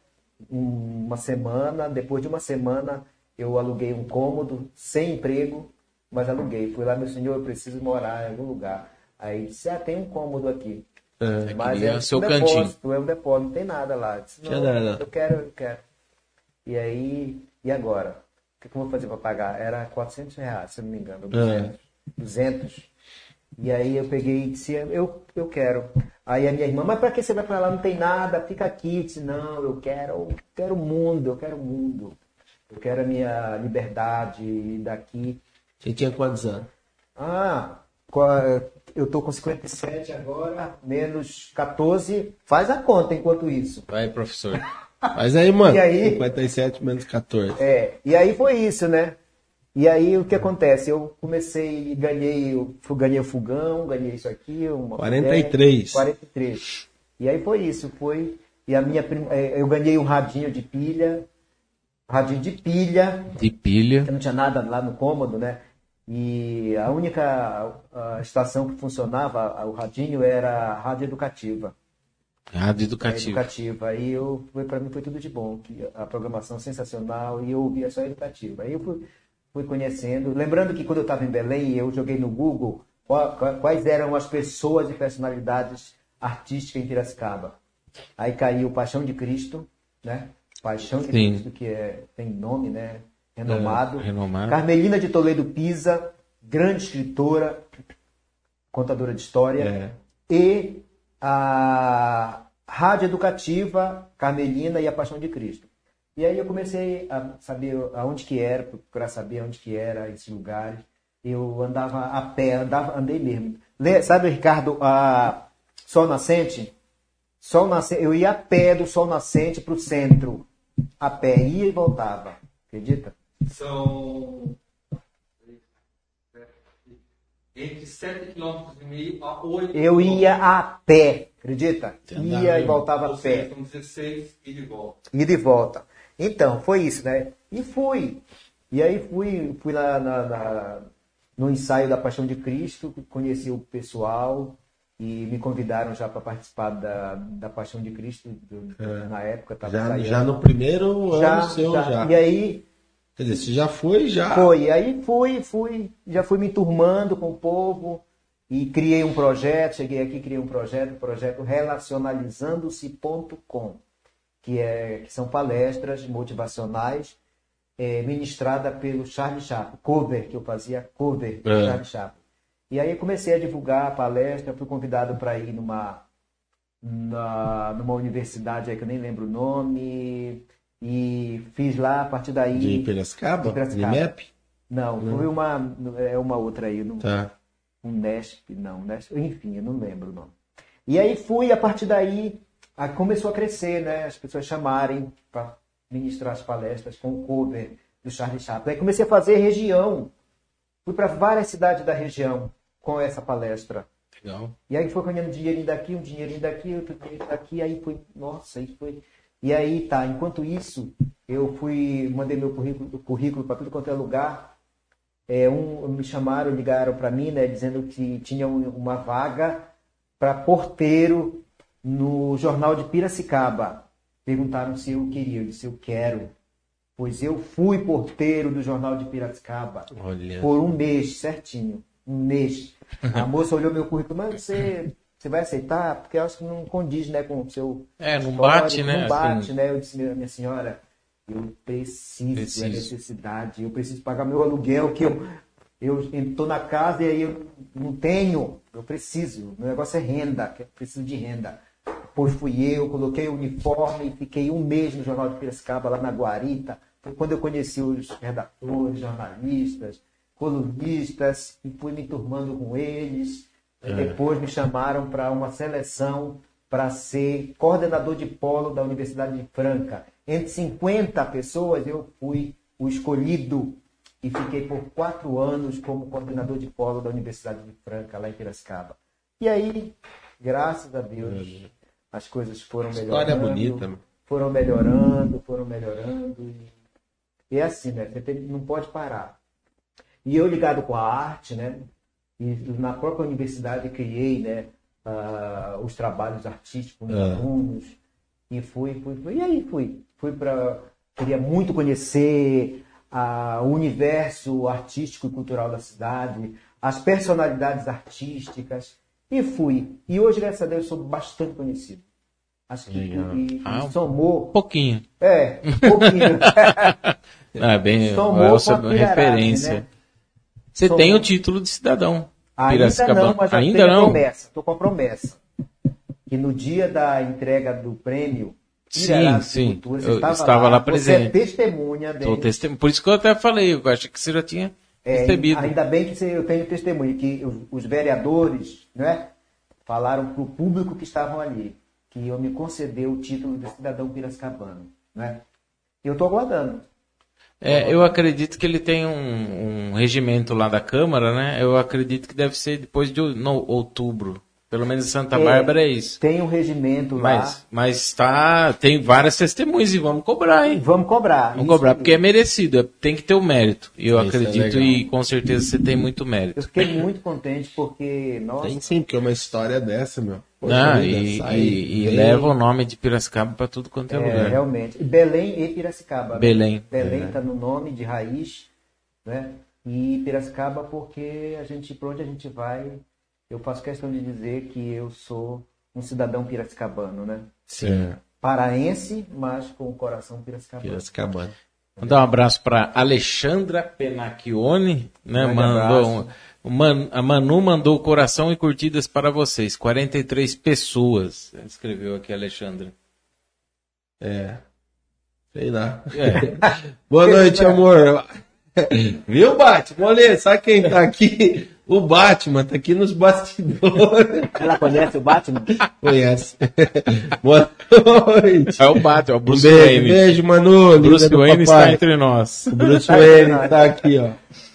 Um- Uma semana. Depois de uma semana, eu aluguei um cômodo, sem emprego, mas aluguei. Fui lá, meu senhor, eu preciso morar em algum lugar. Aí disse, ah, tem um cômodo aqui. É. Mas queria é seu um cantinho. depósito, é um depósito, não tem nada lá. Eu disse, Tinha não, nada. eu quero, eu quero. E aí, e agora? O que, que eu vou fazer para pagar? Era 400 reais, se eu não me engano, 200. 200. E aí eu peguei e disse, eu, eu quero. Aí a minha irmã, mas para que você vai para lá? Não tem nada, fica aqui. Eu disse, não, eu quero, eu quero o mundo, eu quero o mundo. Eu quero a minha liberdade daqui. Você tinha quantos anos? Ah, eu tô com 57 agora, menos 14. Faz a conta enquanto isso. Vai, professor. Mas aí, mano, E aí? 57 menos 14. É, e aí foi isso, né? E aí o que acontece? Eu comecei, ganhei, ganhei o fogão, ganhei isso aqui, uma 43. 43. E aí foi isso, foi. E a minha prim- eh, eu ganhei um radinho de pilha, radinho de pilha, De pilha. que não tinha nada lá no cômodo, né? E a única a estação que funcionava, o radinho, era a rádio educativa. Rádio É, educativo. educativa. Aí eu, foi, pra mim foi tudo de bom. que A programação sensacional e eu ouvia só educativa. Aí eu fui, fui conhecendo. Lembrando que quando eu estava em Belém, eu joguei no Google qua- qua- quais eram as pessoas e personalidades artísticas em Piracicaba. Aí caiu Paixão de Cristo, né? Paixão de Sim. Cristo, que é, tem nome, né? Renomado. É, renomado. Carmelina de Toledo Pisa, grande escritora, contadora de história É. e a Rádio Educativa Carmelina e a Paixão de Cristo. E aí eu comecei a saber aonde que era, procurar saber onde que era esses lugares. Eu andava a pé, andava, andei mesmo. Sabe, Ricardo, a Sol Nascente? Sol Nascente, eu ia a pé do Sol Nascente para o centro. A pé, ia e voltava. Acredita? São entre 7,5 km a 8 Eu ia a pé, acredita? andava Ia e voltava a pé. seja, são 16 e de volta. e de volta. Então, foi isso, né? E fui. E aí fui, fui lá na, na- no ensaio da Paixão de Cristo, conheci o pessoal e me convidaram já para participar da, da Paixão de Cristo do- na época. Tava É. Já, ensaiando. já no primeiro Já, ano seu, já. já. E aí Quer dizer, você já foi, já. foi, aí fui, fui, já fui me turmando com o povo e criei um projeto, cheguei aqui, criei um projeto, o projeto relacionalizando-se.com, que, é, que são palestras motivacionais é, ministrada pelo Charlie Chaplin, cover, que eu fazia cover do É. Charlie Chaplin. E aí comecei a divulgar a palestra, fui convidado para ir numa, na, numa universidade aí que eu nem lembro o nome. E fiz lá, a partir daí. De Piracicaba? De Piracicaba. IMEP? Não, foi uma, é uma outra aí. Não, Tá. um Nesp, não, Nesp, enfim, eu não lembro o nome. E aí fui, a partir daí, começou a crescer, né? As pessoas chamarem para ministrar as palestras com o cover do Charlie Chaplin. Aí comecei a fazer região. Fui para várias cidades da região com essa palestra. Legal. E aí foi ganhando dinheirinho daqui, um dinheirinho daqui, outro dinheirinho daqui, aí foi, nossa, aí foi. E aí tá, enquanto isso, eu fui, mandei meu currículo, currículo para tudo quanto é lugar. É, um, me chamaram, ligaram para mim, né, dizendo que tinha um- uma vaga para porteiro no jornal de Piracicaba. Perguntaram se eu queria, eu disse eu quero. Pois eu fui porteiro do jornal de Piracicaba Olha. por um mês, certinho. Um mês. A moça olhou meu currículo, mas você, você vai aceitar? Porque eu acho que não condiz né, com o seu. É, não bate, né? Não bate, assim. né? Eu disse, minha, senhora, eu preciso, Preciso. é necessidade, eu preciso pagar meu aluguel, que eu eu estou na casa e aí eu não tenho, eu preciso. Meu negócio é renda, eu preciso de renda. Depois fui eu, coloquei o uniforme e fiquei um mês no Jornal de Piracicaba, lá na Guarita. Foi quando eu conheci os redatores, jornalistas, colunistas, e fui me turmando com eles. É. Depois me chamaram para uma seleção para ser coordenador de polo da Universidade de Franca. Entre 50 pessoas, eu fui o escolhido e fiquei por quatro anos como coordenador de polo da Universidade de Franca, lá em Piracicaba. E aí, graças a Deus, as coisas foram melhorando. História bonita, meu. Foram melhorando, foram melhorando. E, e é assim, né? Você não pode parar. E eu ligado com a arte, né? E na própria universidade criei, né? ah, os trabalhos artísticos dos Ah. alunos. E fui, fui, fui. E aí fui. Fui para. Queria muito conhecer ah, o universo artístico e cultural da cidade, as personalidades artísticas. E fui. E hoje, graças a Deus, sou bastante conhecido. Acho que Legal. e, e Ah, um somou. pouquinho. É, um pouquinho. É bem, Somou a essa pilharagem, referência. né? Você Somou. tem o título de cidadão. Ainda não, mas já Ainda tenho não. promessa. Estou com a promessa. Que no dia da entrega do prêmio, Sim, sim. Cultura, Eu estava lá Você presente. é testemunha dele. testemunho. Por isso que eu até falei, eu acho que você já tinha É, recebido. ainda bem que você- eu tenho testemunha, que os, os vereadores né, falaram para o público que estavam ali que eu me concedeu o título de cidadão piracicabano. Né? E eu estou aguardando. É, eu acredito que ele tem um, um regimento lá da Câmara, né? Eu acredito que deve ser depois de no, outubro. Pelo menos em Santa É, Bárbara é isso. Tem um regimento lá. Mas, mas tá, tem várias testemunhas e vamos cobrar, hein? Vamos cobrar. Vamos Isso cobrar, porque é merecido, é- tem que ter o mérito. E eu Isso é acredito legal. e com certeza você tem muito Eu mérito. fiquei muito contente porque, nossa, Tem sim, porque uma história dessa, meu. Poxa Ah, vida, e, sai e- e bem. leva o nome de Piracicaba para tudo quanto é, É, lugar. realmente. E Belém e Piracicaba. né? Belém. Belém É. está no nome de raiz, né? E Piracicaba porque a gente, por onde a gente vai, eu faço questão de dizer que eu sou um cidadão piracicabano, né? Sim. Paraense, mas com o coração piracicabano. Piracicabana. Mandar um abraço para Alexandra Penacchione, né? Mandou abraço. um- Man- a Manu mandou coração e curtidas para vocês. 43 pessoas. Escreveu aqui a Alexandra. É. Sei lá. É. Boa noite, amor. Viu, Batman? Olha, sabe quem tá aqui? O Batman tá aqui nos bastidores. Ela conhece o Batman? Conhece. Boa noite. É o Batman, é o Um Bruce beijo, Wayne. beijo, Manu. Bruce Wayne está entre nós. O Bruce Wayne tá aqui, ó.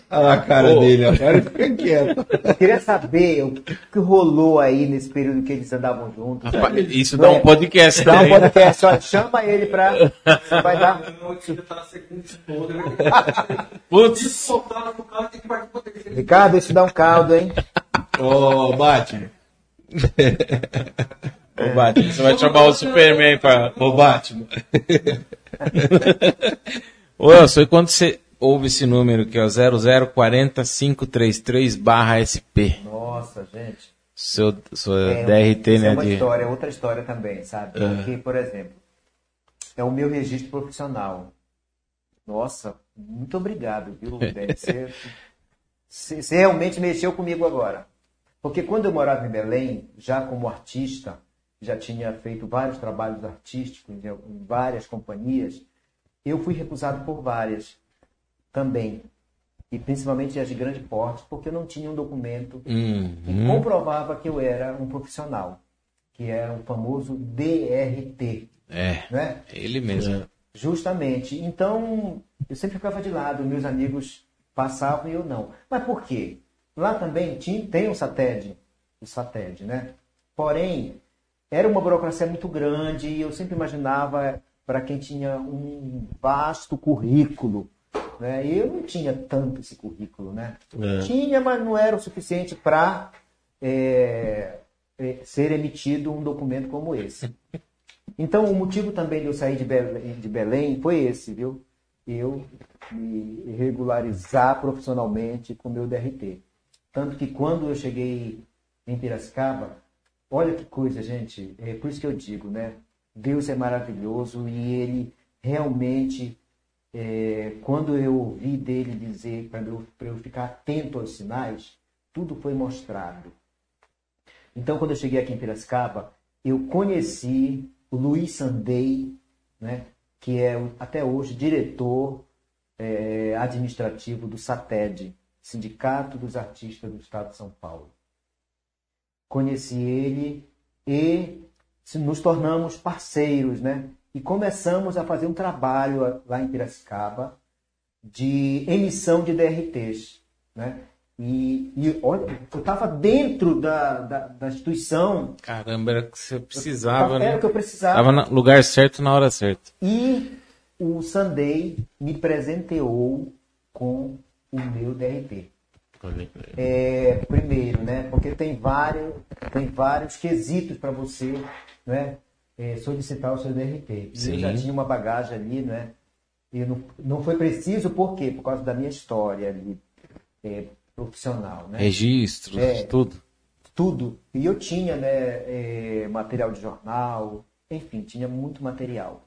Olha lá a cara dele, ó. Agora fica quieto. Eu queria saber o que, rolou aí nesse período que eles andavam juntos. Rapaz, isso dá é? um podcast. Dá um né? podcast, olha, chama ele pra. Você vai dar. Putz. Ricardo, isso dá um caldo, hein? Ô, Batman. ô, Batman, você vai chamar o Superman para... Ô, Batman. Ô, Elson, e quando você ouve esse número que é o 0040533 barra SP, Nossa, gente. seu, sua É, DRT, isso né? é uma de... história, outra história também, sabe? Porque, por exemplo, é o meu registro profissional. Nossa, muito obrigado, viu? Você, você- realmente mexeu comigo agora. Porque quando eu morava em Belém, já como artista, já tinha feito vários trabalhos artísticos em várias companhias, eu fui recusado por várias também. E principalmente as de grande porte, porque eu não tinha um documento que Uhum. comprovava que eu era um profissional, que é o famoso DRT, É, né? ele mesmo. Justamente. Então, eu sempre ficava de lado, meus amigos passavam e eu não. Mas por quê? Lá também tinha, tem o SATED, o SATED, né? Porém, era uma burocracia muito grande e eu sempre imaginava para quem tinha um vasto currículo, né? E eu não tinha tanto esse currículo, né? É. Tinha, mas não era o suficiente para ser emitido um documento como esse. Então, o motivo também de eu sair de Belém, de Belém foi esse, viu? Eu me regularizar profissionalmente com o meu DRT. Tanto que quando eu cheguei em Piracicaba, olha que coisa, gente, é por isso que eu digo, né? Deus é maravilhoso e ele realmente, é, quando eu ouvi dele dizer para eu, eu ficar atento aos sinais, tudo foi mostrado. Então, quando eu cheguei aqui em Piracicaba, eu conheci o Luiz Sandei, né, que é até hoje diretor eh, administrativo do SATED, Sindicato dos Artistas do Estado de São Paulo. Conheci ele e nos tornamos parceiros, né? E começamos a fazer um trabalho lá em Piracicaba de emissão de DRTs, né? E, e olha, eu estava dentro da, da, da instituição, Caramba, era o que você precisava, era né? o que eu precisava. Tava no lugar certo na hora certa. E o Sunday me presenteou com o meu DRT. É, primeiro, né? Porque tem vários, tem vários quesitos para você né? É, solicitar o seu DRT. E eu Sim. já tinha uma bagagem ali, né? E não, não foi preciso, por quê? Por causa da minha história ali, é, profissional, né? Registros, É. tudo. tudo. E eu tinha né, eh, material de jornal, enfim, tinha muito material.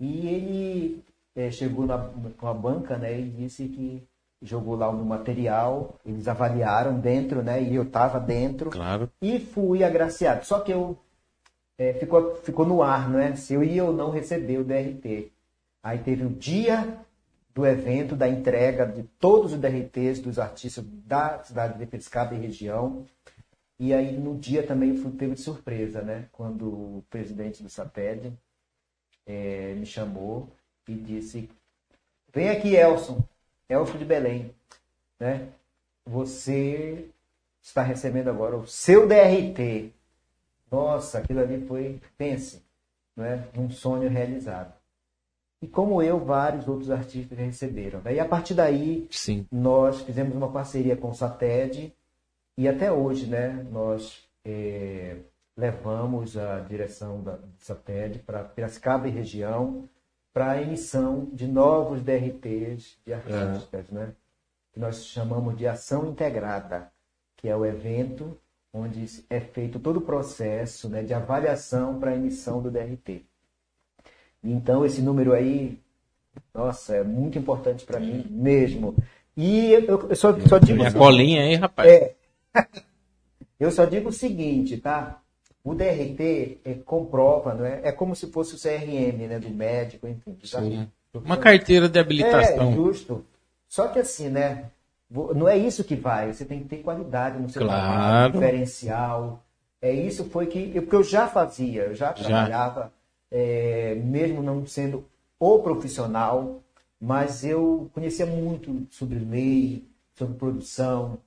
E ele eh, chegou na, com a banca né, e disse que jogou lá o meu material, eles avaliaram dentro, né, e eu estava dentro, Claro. e fui agraciado. Só que eu eh, ficou, ficou no ar, não é? Se eu ia ou não receber o DRT. Aí teve o dia do evento, da entrega de todos os DRTs dos artistas da cidade de Piracicaba e região. E aí no dia também fui de surpresa, né? Quando o presidente do SATED eh, me chamou e disse: Vem aqui, Elson, Elson de Belém, né? Você está recebendo agora o seu DRT. Nossa, aquilo ali foi, pense, né? Um sonho realizado. E como eu, vários outros artistas receberam. Daí a partir daí Sim. nós fizemos uma parceria com o SATED e até hoje, né, nós eh, levamos a direção da SATED para Piracicaba e região para a emissão de novos DRTs de artistas, né, que nós chamamos de ação integrada, que é o evento onde é feito todo o processo né, de avaliação para a emissão do DRT. Então esse número aí, nossa, é muito importante para mim mesmo. E eu, eu só, só digo Minha assim, colinha aí, rapaz. É. eu só digo o seguinte, tá? O DRT é, comprova, não é? É como se fosse o CRM, né, do médico, enfim. tá? Sim. Uma carteira de É, habilitação. justo. Só que assim, né? Não é isso que vai. Você tem que ter qualidade no seu Claro. trabalho, diferencial. É isso foi que eu, porque eu já fazia, eu já Já. trabalhava, é, mesmo não sendo o profissional, mas eu conhecia muito sobre lei, sobre produção,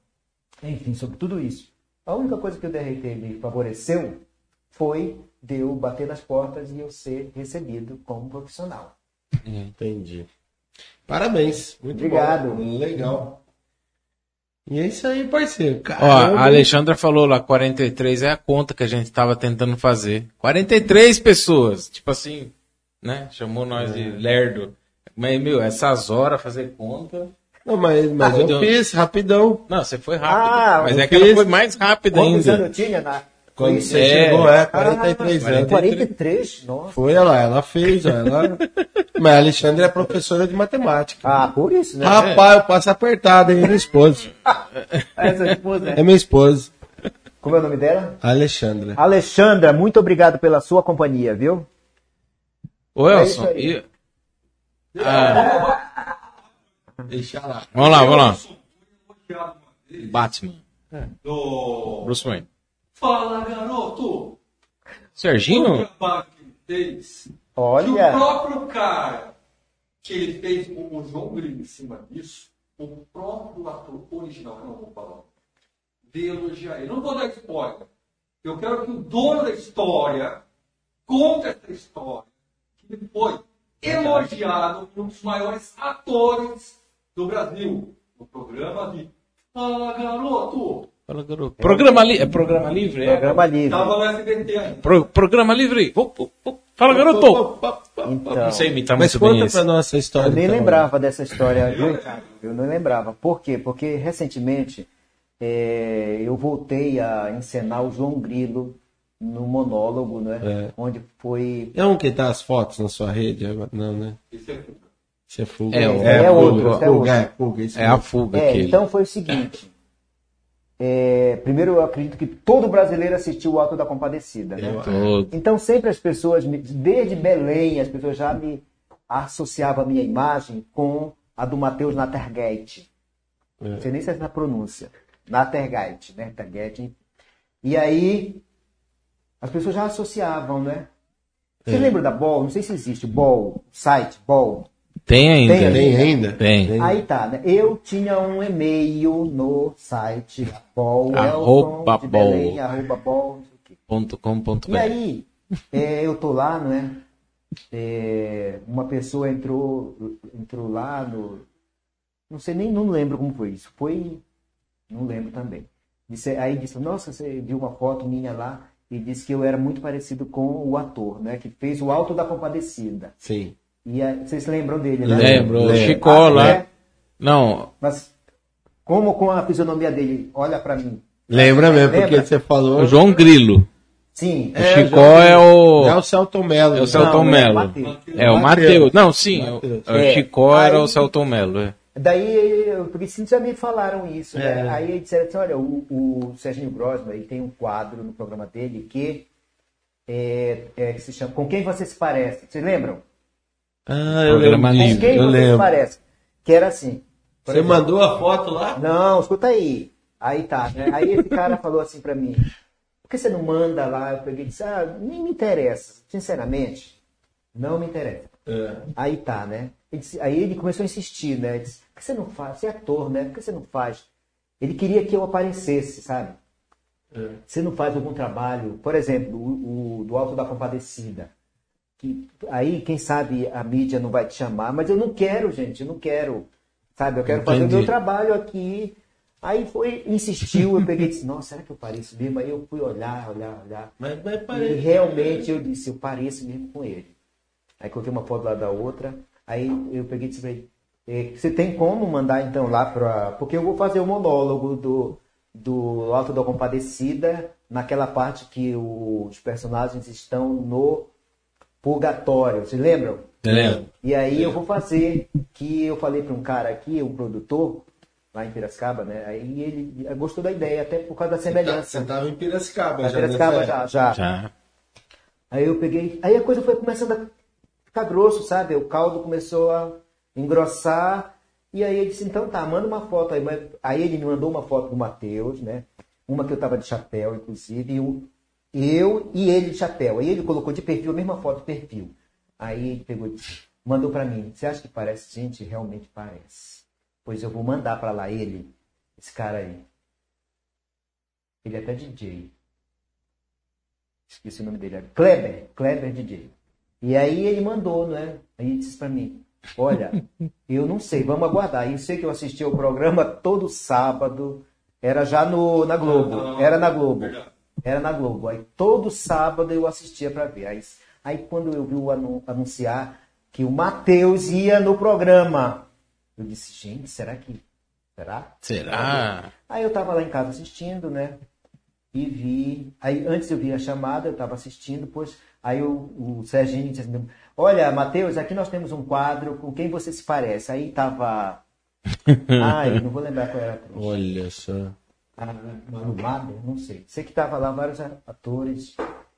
enfim, sobre tudo isso. A única coisa que o DRT me favoreceu foi de eu bater nas portas e eu ser recebido como profissional. Entendi. Parabéns. Muito Obrigado. bom. Legal. E é isso aí, parceiro. Ó, Caramba. a Alexandra falou lá, 43 é a conta que a gente tava tentando fazer. 43 pessoas. Tipo assim, né? Chamou nós de lerdo. Mas, meu, essas horas fazer conta. Não, mas, mas Ah, eu deu- fiz rapidão. Não, você foi rápido. Ah, mas é que ela fiz- foi mais rápida Quantos anos ainda. eu tinha na... Quando você? É. chegou, é, 43 Ah, anos. 43? Nossa. Foi, olha lá, ela fez, ela... Mas a Alexandre é professora de matemática. Ah, por isso, né? Rapaz, eu passo apertado, hein, minha esposa. Essa esposa, É minha esposa. Como é o nome dela? Alexandra. Alexandra, muito obrigado pela sua companhia, viu? Ô, É Elson, aí. e- Ah, Deixa lá. vamos lá, vamos lá. Batman. do- Bruce Wayne. Fala, garoto! Serginho? O trabalho que fez. O Olha, próprio cara que ele fez o João Grilo em cima disso, o próprio ator original, que eu não vou falar, veio elogiar ele. Não vou dar spoiler. Eu quero que o dono da história conte essa história. Que ele foi elogiado por um dos maiores atores do Brasil. No programa de Fala, garoto! Fala, garoto. Programa, li... é programa livre? É. programa livre. Tava no SBT ainda. Pro- Programa livre. Fala, garoto. Então, Não sei imitar Mas muito bem conta pra nós essa história. eu nem então. lembrava dessa história, Ricardo? Eu não lembrava. Por quê? Porque recentemente é, eu voltei a encenar o João Grilo no monólogo, né? É. Onde foi. É um que tá as fotos na sua rede? Não, né? Esse é fuga. Isso é fuga. É, o- é fuga, outro, é fuga, é fuga. isso É a fuga É, então foi o seguinte. É, primeiro, eu acredito que todo brasileiro assistiu o Alto da Compadecida. Né? Então, sempre as pessoas, me- desde Belém, as pessoas já me associavam a minha imagem com a do Matheus Nattergate. Não sei nem se é essa a pronúncia. Nattergate, né? Nattergate. E aí, as pessoas já associavam, né? Você lembra da Ball? Não sei se existe. Ball, site, Ball. Tem ainda. Tem Tem ainda? Tem. Aí tá, né? Eu tinha um e-mail no site Ball, Arroba Belém. Ponto com, ponto E aí, é, eu tô lá, né? É, uma pessoa entrou, entrou lá no. Não sei nem, não lembro como foi isso. Foi. Não lembro também. Disse, aí disse, nossa, você viu uma foto minha lá e disse que eu era muito parecido com o ator, né? Que fez o Alto da Compadecida. Sim. E aí, vocês lembram dele, né? Lembro, o Lembro. Chicó Ah, lá. é? Não, Mas como com a fisionomia dele, olha pra mim. Lembra mesmo, porque Lembra? você falou. o João Grilo. Sim. O Chicó é o. É o Celton Mello. É o né? Celton é Mello. Mateus. É o. Matheus. Não, sim. O, Mateus. o É. Chicó era Aí- o Celton Mello. é. Daí, eu- porque sim, já me falaram isso, É. né? Aí disseram assim, olha, o, o Serginho Grosman, ele tem um quadro no programa dele que, é, é, que se chama Com Quem Você Se Parece. Vocês lembram? Ah, eu Programa lembro. Com livre. quem Eu lembro. parece? Que era assim. Você exemplo, mandou a foto lá? Não, escuta aí. Aí tá, né? Aí esse cara falou assim pra mim, por que você não manda lá? Eu peguei e disse, ah, nem me interessa. Sinceramente, não me interessa. É. Aí tá, né? Ele disse- aí ele começou a insistir, né? Ele disse, por que você não faz? Você é ator, né? Por que você não faz? Ele queria que eu aparecesse, sabe? É. Você não faz algum trabalho, por exemplo, o, o do Alto da Compadecida. Que, aí, quem sabe, a mídia não vai te chamar, mas eu não quero, gente, eu não quero. Sabe, eu quero fazer o Entendi. meu trabalho aqui. Aí foi, insistiu, eu peguei e disse, nossa, será que eu pareço mesmo? Aí eu fui olhar, olhar, olhar. Mas, mas E parece. realmente eu disse, eu pareço mesmo com ele. Aí coloquei uma foto lá da outra. Aí eu peguei e disse pra ele, "Eh, você tem como mandar então lá pra. Porque eu vou fazer o monólogo do, do Alto da Compadecida, naquela parte que os personagens estão no purgatório. Vocês lembram? Lembro. E aí eu vou fazer, que eu falei para um cara aqui, um produtor, lá em Piracicaba, né? Aí ele gostou da ideia, até por causa da semelhança. Você tava em Piracicaba Na já. Piracicaba já, já. Já. Aí eu peguei. Aí a coisa foi começando a ficar grosso, sabe? O caldo começou a engrossar. E aí ele disse, então tá, manda uma foto aí. Aí ele me mandou uma foto do Matheus, né? Uma que eu tava de chapéu, inclusive, e o- eu e ele de chapéu. Aí ele colocou de perfil a mesma foto de perfil. Aí ele pegou e disse, mandou pra mim. Você acha que parece? Gente, realmente parece. Pois eu vou mandar pra lá ele, esse cara aí. Ele é até DJ. Esqueci o nome dele. é Kleber. Kleber DJ. E aí ele mandou, né? Aí ele disse pra mim, olha, eu não sei, vamos aguardar. Eu sei que eu assisti ao programa todo sábado. Era já no, na Globo. Era na Globo. Era na Globo. Aí todo sábado eu assistia pra ver. Aí, aí quando eu vi o anu- anunciar que o Matheus ia no programa, eu disse, gente, será que. Será? Será? Aí eu tava lá em casa assistindo, né? E vi. Aí antes eu vi a chamada, eu tava assistindo, depois. Aí o, o Serginho disse assim: Olha, Matheus, aqui nós temos um quadro com quem você se parece. Aí tava. Ai, não vou lembrar qual era a. Olha só. Malumada, não sei. Sei que tava lá vários atores.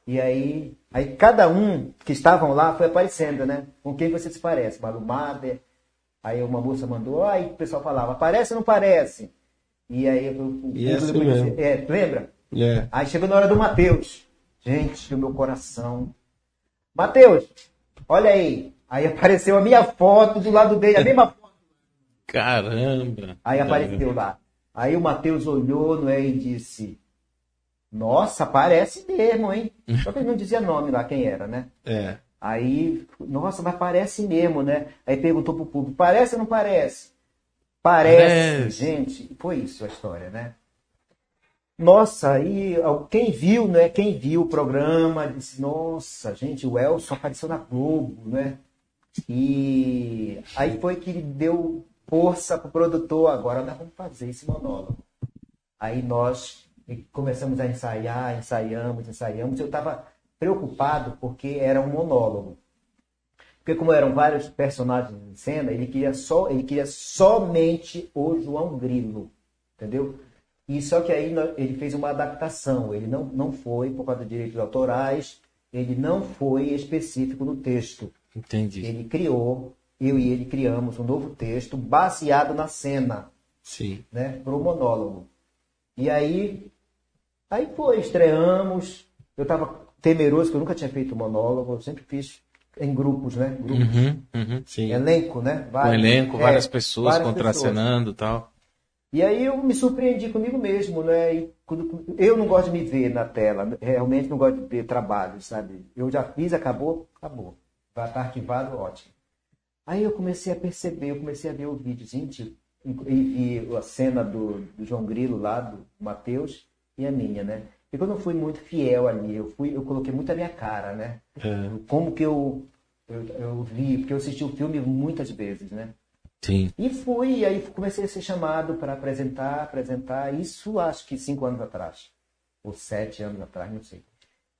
E aí, aí cada um que estavam lá foi aparecendo, né? Com quem você se parece? Malumada. Aí uma moça mandou, aí o pessoal falava, parece ou não parece? E aí o, E é assim público é, lembra? É. Aí chegou na hora do Mateus. Gente, o meu coração. Mateus, olha aí. Aí apareceu a minha foto do lado dele, a mesma foto. Caramba. Aí apareceu lá. Aí o Mateus olhou, não é, e disse: Nossa, parece mesmo, hein? Só que ele não dizia nome lá, quem era, né? É. Aí, nossa, mas parece mesmo, né? Aí perguntou pro público: Parece ou não parece? Parece, Parece. gente. Foi isso a história, né? Nossa, aí quem viu, né? Quem viu o programa disse: Nossa, gente, o Elson apareceu na Globo, né? E aí foi que ele deu força pro produtor, agora nós vamos fazer esse monólogo. Aí nós começamos a ensaiar, ensaiamos, ensaiamos. Eu estava preocupado porque era um monólogo. Porque como eram vários personagens em cena, ele queria só, ele queria somente o João Grilo, entendeu? E só que aí ele fez uma adaptação. Ele não, não foi por causa de direitos autorais. Ele não foi específico no texto. Entendi. Ele criou, eu e ele criamos um novo texto baseado na cena Sim. né, para o monólogo. E aí, aí foi, estreamos. Eu estava temeroso, que eu nunca tinha feito monólogo, eu sempre fiz em grupos, né? Grupos, Uhum, uhum. Sim. Elenco, né? Vários- elenco, é, várias pessoas várias contracenando e tal. E aí eu me surpreendi comigo mesmo, né? E eu não gosto de me ver na tela, realmente não gosto de ver trabalho, sabe? Eu já fiz, acabou, acabou. Vai estar arquivado, ótimo. Aí eu comecei a perceber, eu comecei a ver o vídeo, gente, e vi a cena do, do João Grilo lá, do Matheus, e a minha, né? E quando eu fui muito fiel ali, eu fui, eu coloquei muito a minha cara, né? É. Como que eu, eu, eu vi, porque eu assisti o filme muitas vezes, né? Sim. E fui, e aí comecei a ser chamado para apresentar, apresentar, isso acho que cinco anos atrás, ou sete anos atrás, não sei.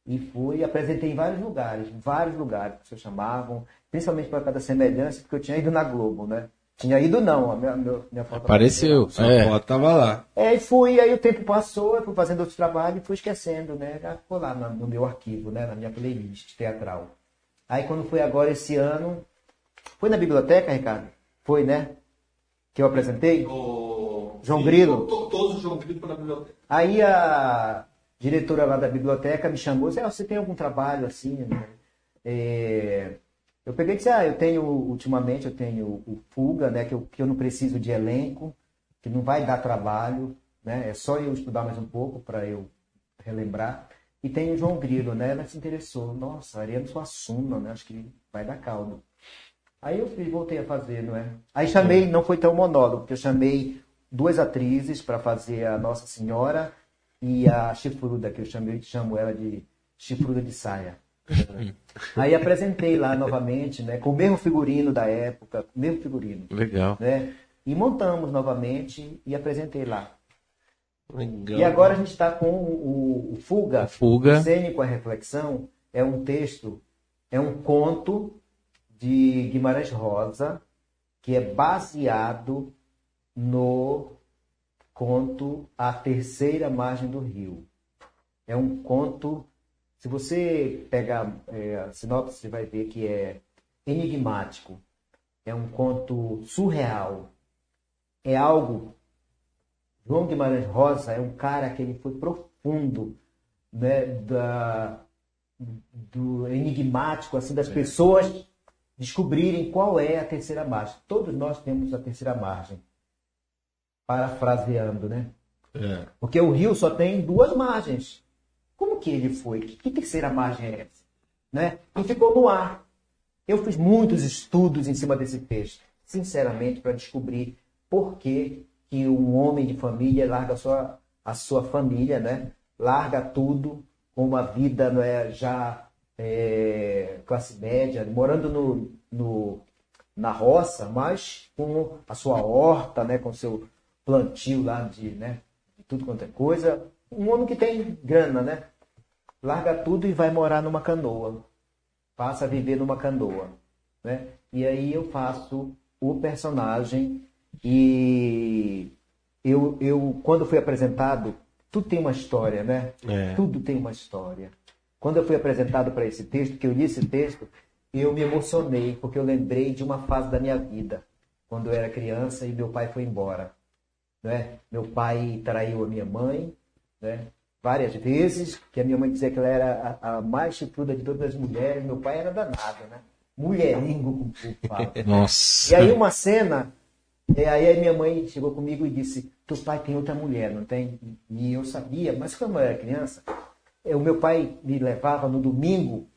E fui, apresentei em vários lugares, vários lugares que pessoas chamavam, principalmente por causa da semelhança, porque eu tinha ido na Globo, né? Tinha ido não, a minha, minha, minha foto Apareceu. Sua É. foto tava lá. é, e fui, aí o tempo passou, eu fui fazendo outros trabalhos e fui esquecendo, né? Já ficou lá na- no meu arquivo, né? Na minha playlist teatral. Aí quando foi agora esse ano, foi na biblioteca, Ricardo? Foi, né? Que eu apresentei? O... João Sim, Grilo. to- to- Todos os João Grilo foram na biblioteca. Aí a diretora lá da biblioteca me chamou e disse, ah, você tem algum trabalho assim? né? É, Eu peguei e disse, ah, eu tenho, ultimamente, eu tenho o Fuga, né, que eu, que eu não preciso de elenco, que não vai dar trabalho, né, é só eu estudar mais um pouco para eu relembrar. E tem o João Grilo, né, ela se interessou, nossa, Ariano Suassuna, né, acho que vai dar caldo. Aí eu voltei a fazer, não é? Aí chamei, não foi tão monólogo, porque eu chamei duas atrizes para fazer a Nossa Senhora e a chifruda, que eu chamei, chamo ela de chifruda de saia. Aí apresentei lá novamente, né, com o mesmo figurino da época, mesmo figurino, Legal. né? E montamos novamente e apresentei lá. Legal. E agora a gente está com o, o Fuga, Fuga. o Cênico a Reflexão, é um texto, é um conto de Guimarães Rosa, que é baseado no conto A Terceira Margem do Rio. É um conto, se você pegar é, a sinopse, você vai ver que é enigmático. É um conto surreal. É algo João Guimarães Rosa é um cara que ele foi profundo, né, da, do enigmático, assim, das pessoas descobrirem qual é a terceira margem. Todos nós temos a terceira margem, parafraseando, né? É. Porque o rio só tem duas margens. Como que ele foi? Que, que terceira margem é essa? Né? E ficou no ar. Eu fiz muitos estudos em cima desse texto, sinceramente, para descobrir por que, que um homem de família larga a sua, a sua família, né? larga tudo com uma vida não é, já é, classe média, morando no, no, na roça, mas com a sua horta, né? com seu plantio lá de, né? de tudo quanto é coisa. Um homem que tem grana, né? Larga tudo e vai morar numa canoa. Passa a viver numa canoa. Né? E aí eu faço o personagem e eu, eu quando fui apresentado, tudo tem uma história, né? É. Tudo tem uma história. Quando eu fui apresentado para esse texto, que eu li esse texto, eu me emocionei, porque eu lembrei de uma fase da minha vida, quando eu era criança e meu pai foi embora. Né? Meu pai traiu a minha mãe, né? várias vezes, que a minha mãe dizia que ela era a, a mais chifruda de todas as mulheres, meu pai era danado, né? Mulheringo, como o fala. Nossa. E aí uma cena, e aí a minha mãe chegou comigo e disse, teu pai tem outra mulher, não tem? E eu sabia, mas quando eu era criança, eh, o meu pai me levava no domingo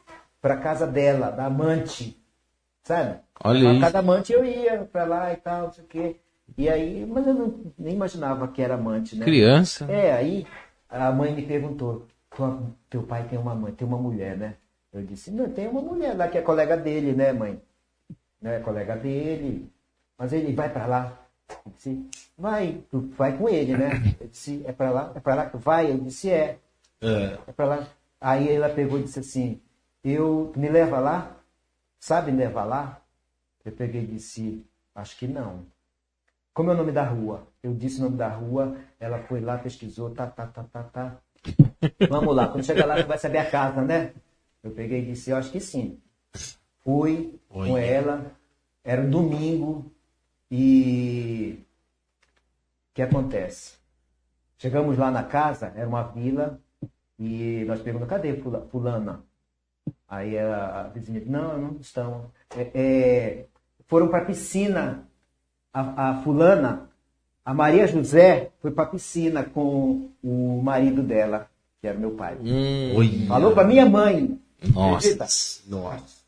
para casa dela, da amante, sabe? Olha A aí. cada amante eu ia para lá e tal, não sei o quê. E aí, mas eu não, nem imaginava que era amante, né? Criança. É, aí a mãe me perguntou, "Tua- teu pai tem uma mãe, tem uma mulher, né? Eu disse, não, tem uma mulher lá que é colega dele, né, mãe? Né, colega dele. Mas ele vai pra lá. Eu disse, vai, tu vai com ele, né? Eu disse, é pra lá? É pra lá que vai? Eu disse, é, É. é pra lá. Aí ela pegou e disse assim, eu, me leva lá? Sabe me levar lá? Eu peguei e disse, acho que não. Como é o nome da rua? Eu disse o nome da rua, ela foi lá, pesquisou, tá, tá, tá, tá, tá. Vamos lá, quando chegar lá, tu vai saber a casa, né? Eu peguei e disse, eu acho que sim. Fui com Olha. ela, era um domingo, e o que acontece? Chegamos lá na casa, era uma vila, e nós perguntamos, cadê fula- fulana? Aí a, a vizinha disse, não, não estão. É, é, foram para a piscina. A, a fulana, a Maria José, foi para a piscina com o marido dela, que era meu pai. Hum. Falou para minha mãe. Acredita? nossa. Nossa.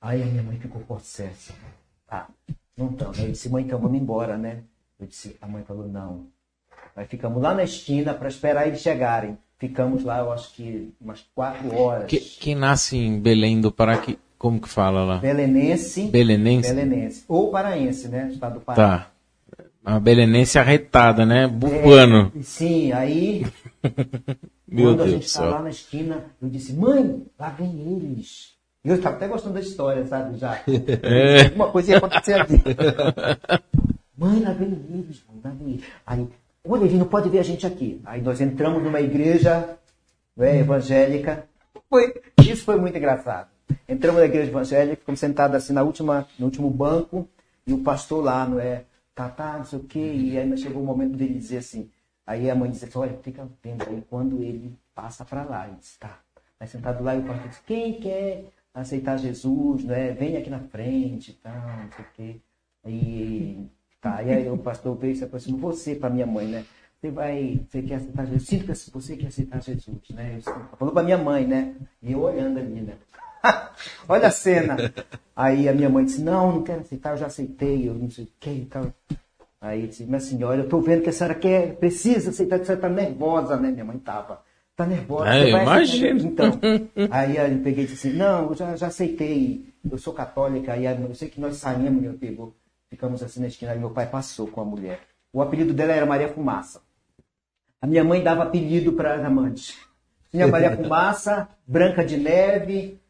Aí a minha mãe ficou possessa. Tá, não estamos. Eu disse, mãe, então vamos embora, né? Eu disse, a mãe falou, não. Aí ficamos lá na esquina para esperar eles chegarem. Ficamos lá, eu acho que umas quatro horas. Que- quem nasce em Belém do Pará, que, como que fala lá? Belenense. Belenense? Belenense. Ou paraense, né? Estado do Pará. Tá. A belenense arretada, né? Bufuano. É, sim, aí Meu quando a Deus gente do está céu. lá na esquina, eu disse, mãe, lá vem eles. E eu estava até gostando da história, sabe? Já. É. Uma coisa ia acontecer aqui. mãe, lá vem eles, mãe, lá vem eles. Aí, olha, ele não pode ver a gente aqui. Aí nós entramos numa igreja né, evangélica. Foi, isso foi muito engraçado. Entramos na igreja evangélica, ficamos sentados assim na última, no último banco, e o pastor lá, não é? Tá, tá, não sei o quê. E aí chegou o momento dele dizer assim. Aí a mãe disse assim, olha, fica vendo aí quando ele passa para lá. Ele disse, tá. Aí sentado lá, e o pastor disse, quem quer aceitar Jesus, né? Vem aqui na frente e tal, não sei o quê. Aí, tá. E aí o pastor veio e se aproximou, você para minha mãe, né? Você vai, você quer aceitar Jesus? Sinto que você quer aceitar Jesus, né? Eu Falou para minha mãe, né? E eu olhando ali, né? Olha a cena. Aí a minha mãe disse, não, não quero aceitar, eu já aceitei, eu não sei o que e tal. Aí eu disse, minha senhora, eu tô vendo que a senhora quer, precisa aceitar, que a senhora tá nervosa, né? Minha mãe tava. Tá nervosa. É, aceitar? Então, aí eu peguei e disse assim, não, eu já, já aceitei, eu sou católica, aí eu sei que nós saímos, meu pegou, ficamos assim na esquina, aí meu pai passou com a mulher. O apelido dela era Maria Fumaça. A minha mãe dava apelido para as amantes. Tinha Maria Fumaça, Branca de Neve,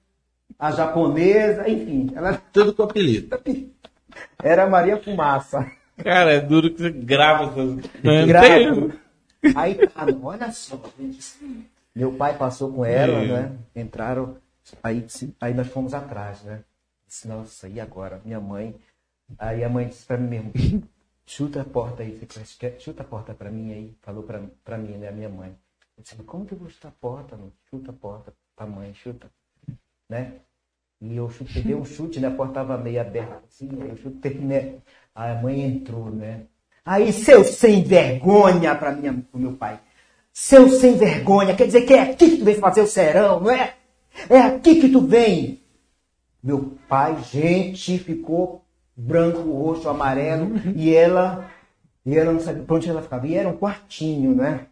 a japonesa, enfim, ela Tudo com apelido. era Maria Fumaça. Cara, é duro que você grava essas. Grava. Aí, cara, olha só, gente. Meu pai passou com ela, É. né? Entraram, aí, aí nós fomos atrás, né? Disse, nossa, e agora? Minha mãe. Aí a mãe disse pra mim mesmo, chuta a porta aí, chuta a porta pra mim aí. Falou pra, pra mim, né? A minha mãe. Eu disse, como que eu vou chutar a porta? Não? Chuta a porta pra mãe, chuta. Né? E eu chutei, dei um chute, né? A porta tava meio aberta assim, eu chutei, né? A mãe entrou, né? Aí, seu sem vergonha para pro meu pai. Seu sem vergonha, quer dizer que é aqui que tu vem fazer o serão, não é? É aqui que tu vem. Meu pai, gente, ficou branco, roxo, amarelo, e ela, e ela não sabia pra onde ela ficava. E era um quartinho, né?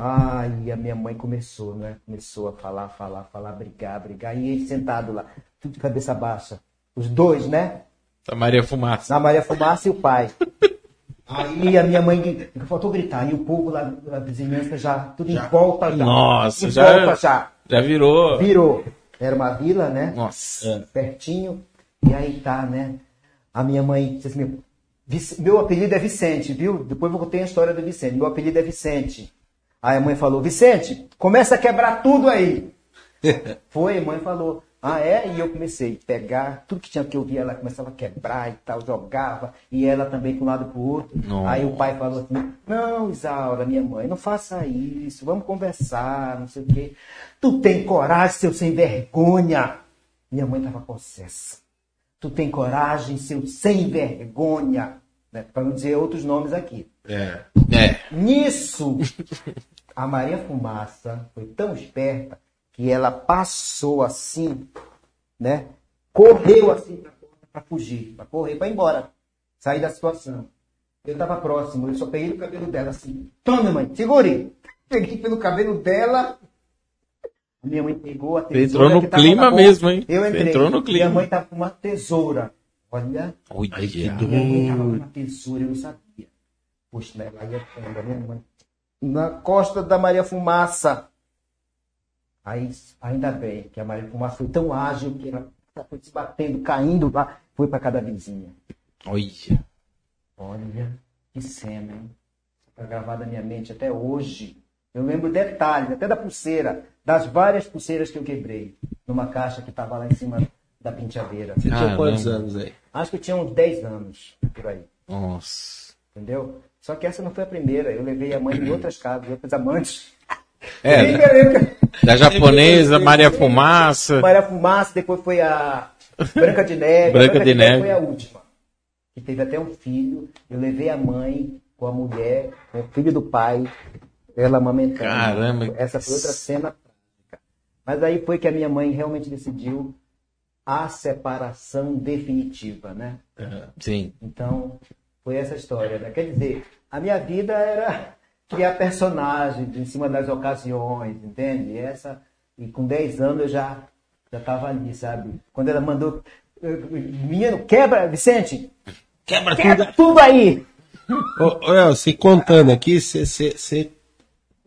Ai, a minha mãe começou, né? Começou a falar, falar, falar, brigar, brigar. E ele sentado lá, tudo de cabeça baixa. Os dois, né? Tá Maria Fumaça. Na Maria Fumaça e o pai. Aí a minha mãe faltou gritar, e o povo lá da vizinhança já, tudo em volta já. Nossa, em já- volta já. Já virou. Virou. Era uma vila, né? Nossa. Pertinho. E aí tá, né? A minha mãe disse assim, Meu apelido é Vicente, viu? Depois eu contei a história do Vicente. Meu apelido é Vicente. Aí a mãe falou, Vicente, começa a quebrar tudo aí. Foi, a mãe falou. Ah, é? E eu comecei a pegar tudo que tinha que eu via, ela começava a quebrar e tal, jogava, e ela também para um lado para o outro. Nossa. Aí o pai falou assim: Não, Isaura, minha mãe, não faça isso, vamos conversar, não sei o quê. Tu tem coragem, seu sem vergonha. Minha mãe estava possessa. Tu tem coragem, seu sem vergonha. Né? Para não dizer outros nomes aqui. É. É. Nisso, a Maria Fumaça foi tão esperta que ela passou assim, né? Correu assim para fugir, para correr, para ir embora, sair da situação. Eu estava próximo, eu só peguei no cabelo dela assim. Toma, mãe, segure! Peguei pelo cabelo dela. Minha mãe pegou a tesoura. Entrou no tava clima mesmo, hein? Eu entrei. Entrou no Minha clima. mãe tava com uma tesoura. Olha, Olha. Ai, que minha mãe tava com uma tesoura, eu não sabia. Poxa, ela ia prender a minha mãe. Na costa da Maria Fumaça. Aí, ainda bem que a Maria Fumaça foi tão ágil que ela foi se batendo, caindo lá, foi para cada vizinha. Olha. Olha, que cena, hein? Está gravada na minha mente até hoje. Eu lembro detalhes, até da pulseira, das várias pulseiras que eu quebrei, numa caixa que estava lá em cima da penteadeira. Você tinha Caramba. quantos anos aí? Acho que eu tinha uns 10 anos por aí, Nossa. entendeu? Só que essa não foi a primeira. Eu levei a mãe em outras casas, outros amantes. É, Brincadeira. da japonesa, Maria Fumaça. Maria Fumaça, depois foi a Branca de Neve. Branca Branca de Neve. foi a última. Que teve até um filho. Eu levei a mãe com a mulher, com o filho do pai, ela amamentando. Caramba. Essa foi outra cena. Mas aí foi que a minha mãe realmente decidiu a separação definitiva, né? Sim. Então, foi essa história. Né? Quer dizer, a minha vida era criar personagens em cima das ocasiões, entende? E essa, e com 10 anos eu já já estava ali, sabe? Quando ela mandou, menino, quebra, Vicente, Quebra quebra tudo aí! Ô, ô, você contando aqui, você, você, você,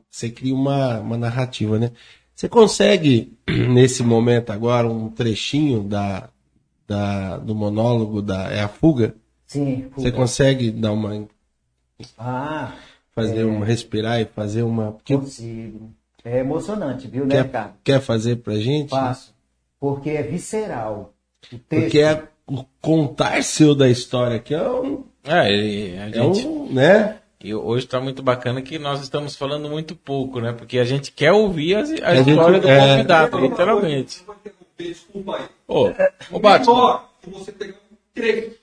você cria uma, uma narrativa, né? Você consegue, nesse momento agora, um trechinho da, da, do monólogo da É a Fuga? Sim, Você consegue dar uma. Ah, fazer uma. respirar e fazer uma. Porque consigo. É emocionante, viu, né, quer, Ricardo? quer fazer pra gente? Faço. Porque é visceral. O texto. Porque é o contar seu da história aqui é um. É, e a É gente. um né? E hoje está muito bacana que nós estamos falando muito pouco, né? Porque a gente quer ouvir as- a, gente- história do é. convidado, literalmente. Desculpa aí. Ô, É, ô Batman. Melhor que você pegar um trecho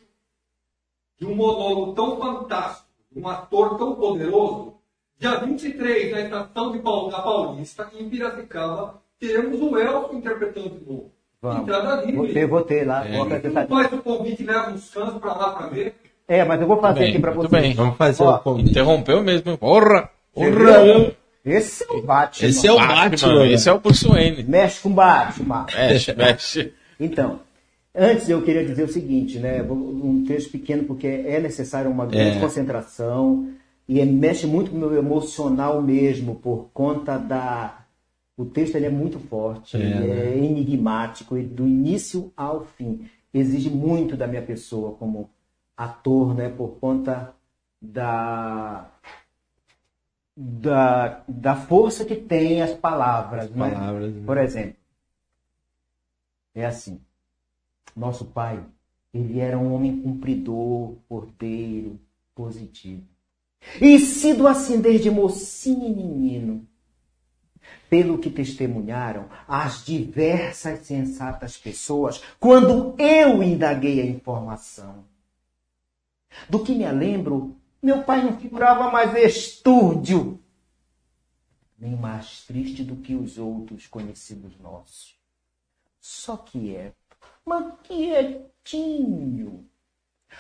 de um monólogo tão fantástico, um ator tão poderoso. Dia 23, na estação de Paul- da Paulista, em Piracicaba, teremos o Elcio interpretando de novo. Vamos. Entrada livre. ter lá. É. faz o convite e leva uns cães pra lá pra ver. É, mas eu vou fazer Bem, aqui pra muito você. bem. Vamos fazer Ó, o convite. Interrompeu mesmo. Porra! Porra! Esse é o Batman. Esse é o Batman. né? Esse é o Bruce Wayne. Mexe com Batman. Mexe, mexe. Então, antes eu queria dizer o seguinte, né? Um texto pequeno, porque é necessário uma grande É. concentração e é- mexe muito com o meu emocional mesmo, por conta da. O texto ele é muito forte, É, ele né? é enigmático, e do início ao fim. Exige muito da minha pessoa como ator, né? Por conta da. Da, da força que tem as palavras, né? Palavras, né? Por exemplo, é assim. Nosso pai, ele era um homem cumpridor, porteiro, positivo. E sido assim desde mocinho e menino, pelo que testemunharam as diversas sensatas pessoas quando eu indaguei a informação. Do que me lembro, meu pai não figurava mais estúdio, nem mais triste do que os outros conhecidos nossos. Só que é, mas quietinho.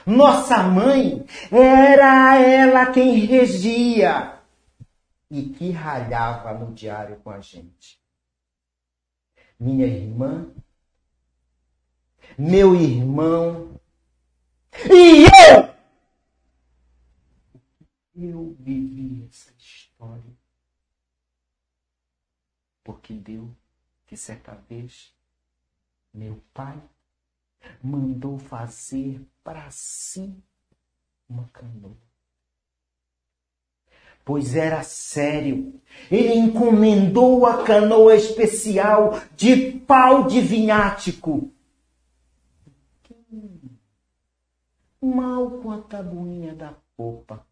Nossa mãe era ela quem regia e que ralhava no diário com a gente. Minha irmã, meu irmão e eu. Eu vivi essa história porque deu que certa vez meu pai mandou fazer para si uma canoa. Pois era sério. Ele encomendou a canoa especial de pau de vinhático. Mal com a tabuinha da popa.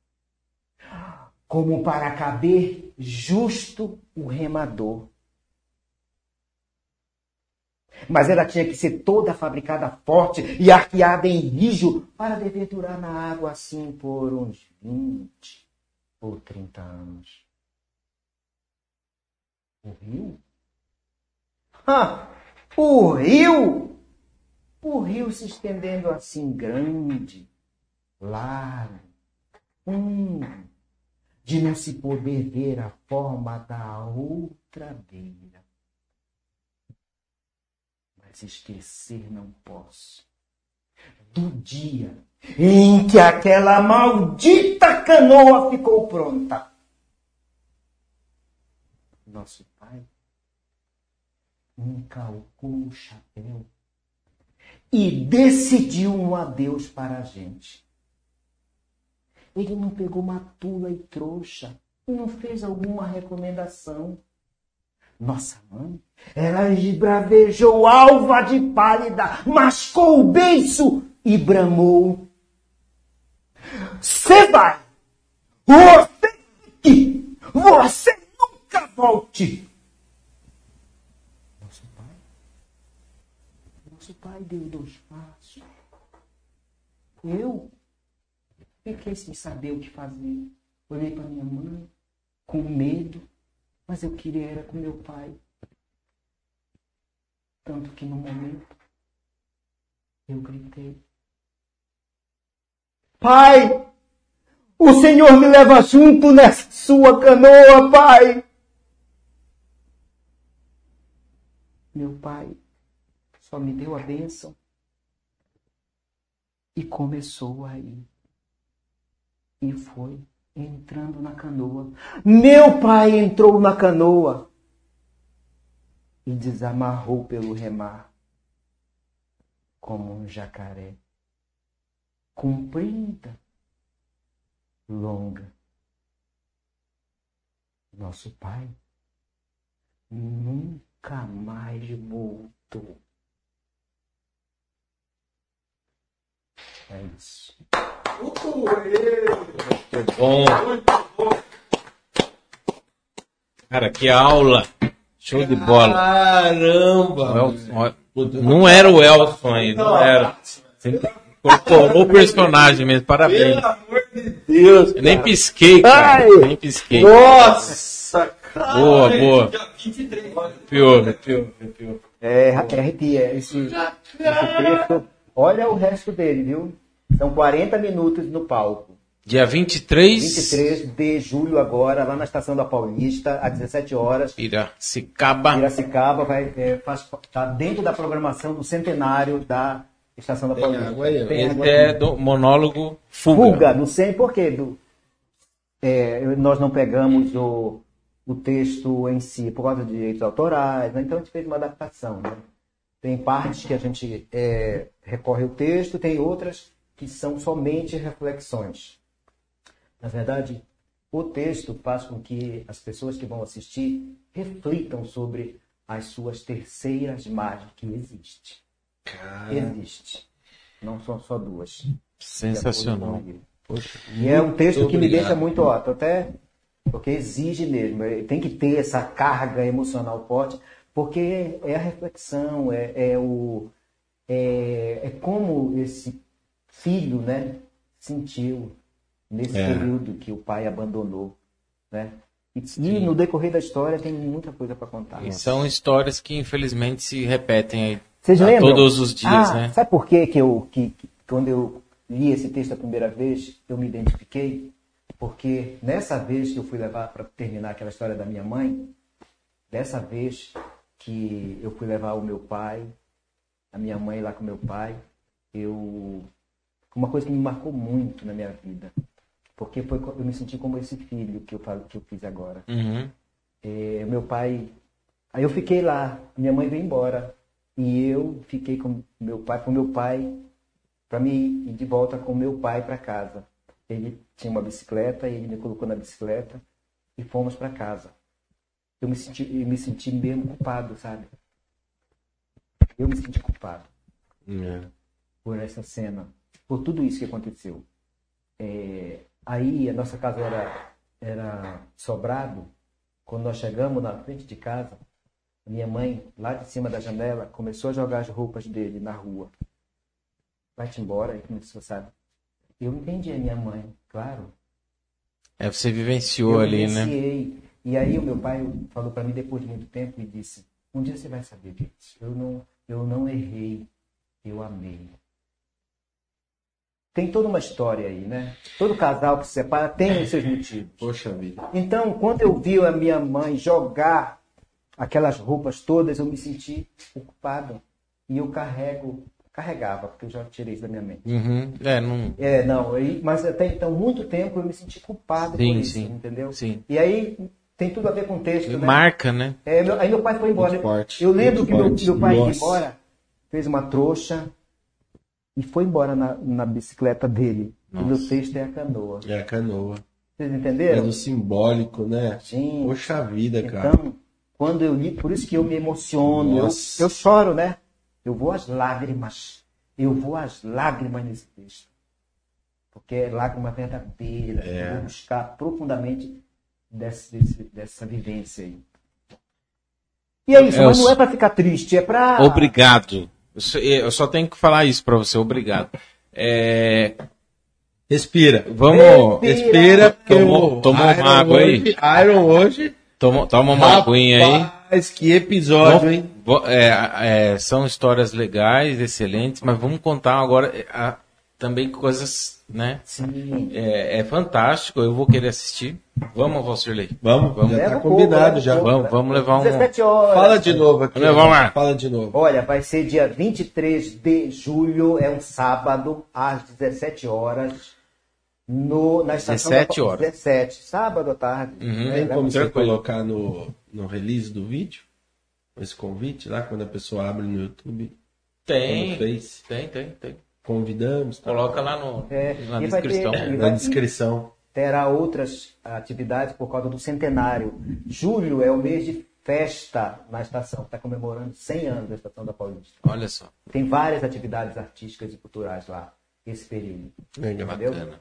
Como para caber justo o remador. Mas ela tinha que ser toda fabricada forte e arqueada em rijo para dever durar na água assim por uns 20 ou 30 anos. O rio? Ah, o rio! O rio se estendendo assim grande, largo, hum, de não se poder ver a forma da outra beira mas esquecer não posso. Do dia em que aquela maldita canoa ficou pronta. Nosso pai encalcou o chapéu e decidiu um adeus para a gente. Ele não pegou uma tula e trouxa, não fez alguma recomendação. Nossa mãe, ela esbravejou alva de pálida, mascou o beiço e bramou. Você vai! Você fique! Você nunca volte! Nosso pai? Nosso pai deu dois passos. Eu fiquei sem saber o que fazer. Olhei para minha mãe com medo mas eu queria era com meu pai. Tanto que no momento eu gritei: Pai, o Senhor me leva junto nessa sua canoa, Pai. Meu pai só me deu a bênção e começou a ir. E foi entrando na canoa. Meu pai entrou na canoa e desamarrou pelo remar como um jacaré, comprida, longa. Nosso pai nunca mais voltou. É isso. Muito bom. Cara, que aula. Show de bola. Caramba! Não era o Elson aí, não era. Você incorporou o personagem mesmo, parabéns. Pelo amor de Deus! Eu nem pisquei, cara. Ai. Nem pisquei. Nossa, cara! Boa, boa. Dia 23. Pior, pior, pior. É, arrepia. Esse, esse texto, olha o resto dele, viu? São 40 minutos no palco. Dia 23, 23 de julho agora, lá na Estação da Paulista, às 17 horas. Piracicaba. Piracicaba vai, é, faz, tá dentro da programação do centenário da Estação da Tem Paulista. água aí. Tem água é aí. do monólogo Fuga. Fuga, não sei por quê. Do, é, nós não pegamos o, o texto em si por causa de direitos autorais, né? então a gente fez uma adaptação. Né? Tem partes que a gente é, recorre ao texto, tem outras que são somente reflexões. Na verdade, o texto faz com que as pessoas que vão assistir reflitam sobre as suas terceiras margens, que existe. Existe. Não são só duas. Sensacional. Poxa, e é um texto que me obrigado. deixa muito ó, tô até porque exige mesmo, tem que ter essa carga emocional forte, porque é a reflexão, é, é o é, é como esse filho, né, sentiu nesse É. período que o pai abandonou, né? E, e no decorrer da história tem muita coisa para contar. E são histórias que infelizmente se repetem aí Vocês lembram? todos os dias, Ah, né? Sabe por quê que eu, que, que quando eu li esse texto a primeira vez, eu me identifiquei? Porque nessa vez que eu fui levar para terminar aquela história da minha mãe, dessa vez que eu fui levar o meu pai, a minha mãe lá com meu pai, eu uma coisa que me marcou muito na minha vida, porque foi eu me senti como esse filho que eu falo que eu fiz agora. Uhum. É, meu pai. Aí eu fiquei lá, minha mãe veio embora. E eu fiquei com meu pai, com meu pai, para me ir de volta com meu pai para casa. ele tinha uma bicicleta e ele me colocou na bicicleta e fomos para casa. Eu me senti, eu me senti mesmo culpado, sabe? Eu me senti culpado É. por essa cena, por tudo isso que aconteceu. É, aí a nossa casa era, era sobrado. Quando nós chegamos na frente de casa, minha mãe, lá de cima da janela, começou a jogar as roupas dele na rua. Vai-te embora, e começou, sabe? Eu entendi a minha mãe, claro. É, você vivenciou eu ali, né? vivenciei. E aí o meu pai falou para mim depois de muito tempo e disse: Um dia você vai saber disso. Eu não, eu não errei, eu amei. Tem toda uma história aí, né? Todo casal que se separa tem os seus motivos. Poxa vida. Então, quando eu vi a minha mãe jogar aquelas roupas todas, eu me senti ocupado. E eu carrego, carregava, porque eu já tirei isso da minha mente. Uhum. É, não. É, não, mas até então, muito tempo eu me senti culpado Sim, por isso, sim. entendeu? Sim. E aí tem tudo a ver com o texto, né? Marca, né? É, meu- aí meu pai foi embora. Muito forte, Eu lembro que meu, meu pai Nossa. embora, fez uma trouxa e foi embora na, na bicicleta dele. E Nossa. meu texto é a canoa. É a canoa. Vocês É entenderam? do simbólico, né? Sim. Poxa vida, cara. Então, quando eu li, por isso que eu me emociono, eu, eu choro, né? Eu vou às lágrimas. Eu vou às lágrimas nesse texto. Porque é lágrima verdadeira. É. Eu vou buscar profundamente desse, desse- dessa vivência aí. E é isso, É, mas não é pra ficar triste, é pra. Obrigado. Eu só- tenho que falar isso pra você, obrigado. É, Respira. vamos. Respira. Respira, porque Tomou- tomou uma água aí? Iron hoje. Toma, toma uma aguinha aí. Rapaz, que episódio, Vamos- hein? é, é, são histórias legais, excelentes, mas vamos contar agora é, a- também coisas, né? Sim. É, é fantástico, eu vou querer assistir. Vamos, Valcirley. Vamos, Vamos. já tá combinado leva já. Vamos, né? vamos levar um. 17 horas. Fala de novo aqui. Vamos lá. Fala de novo. Olha, vai ser dia 23 de julho, é um sábado, às 17 horas, no, na estação 17 da... horas. 17, sábado à tarde. Uhum. né? Tem como você Tranquilo. colocar no, no release do vídeo? Esse convite lá, quando a pessoa abre no YouTube, no Tem, Face. tem, tem, tem. Convidamos. tá? Coloca lá no, É, na e vai ter- descrição. e Na vai- descrição. Terá outras atividades por causa do centenário. Julho é o mês de festa na estação, está comemorando 100 anos da Estação da Paulista. Olha só, Tem várias atividades artísticas e culturais lá, esse período. Legal. Entendeu? bacana.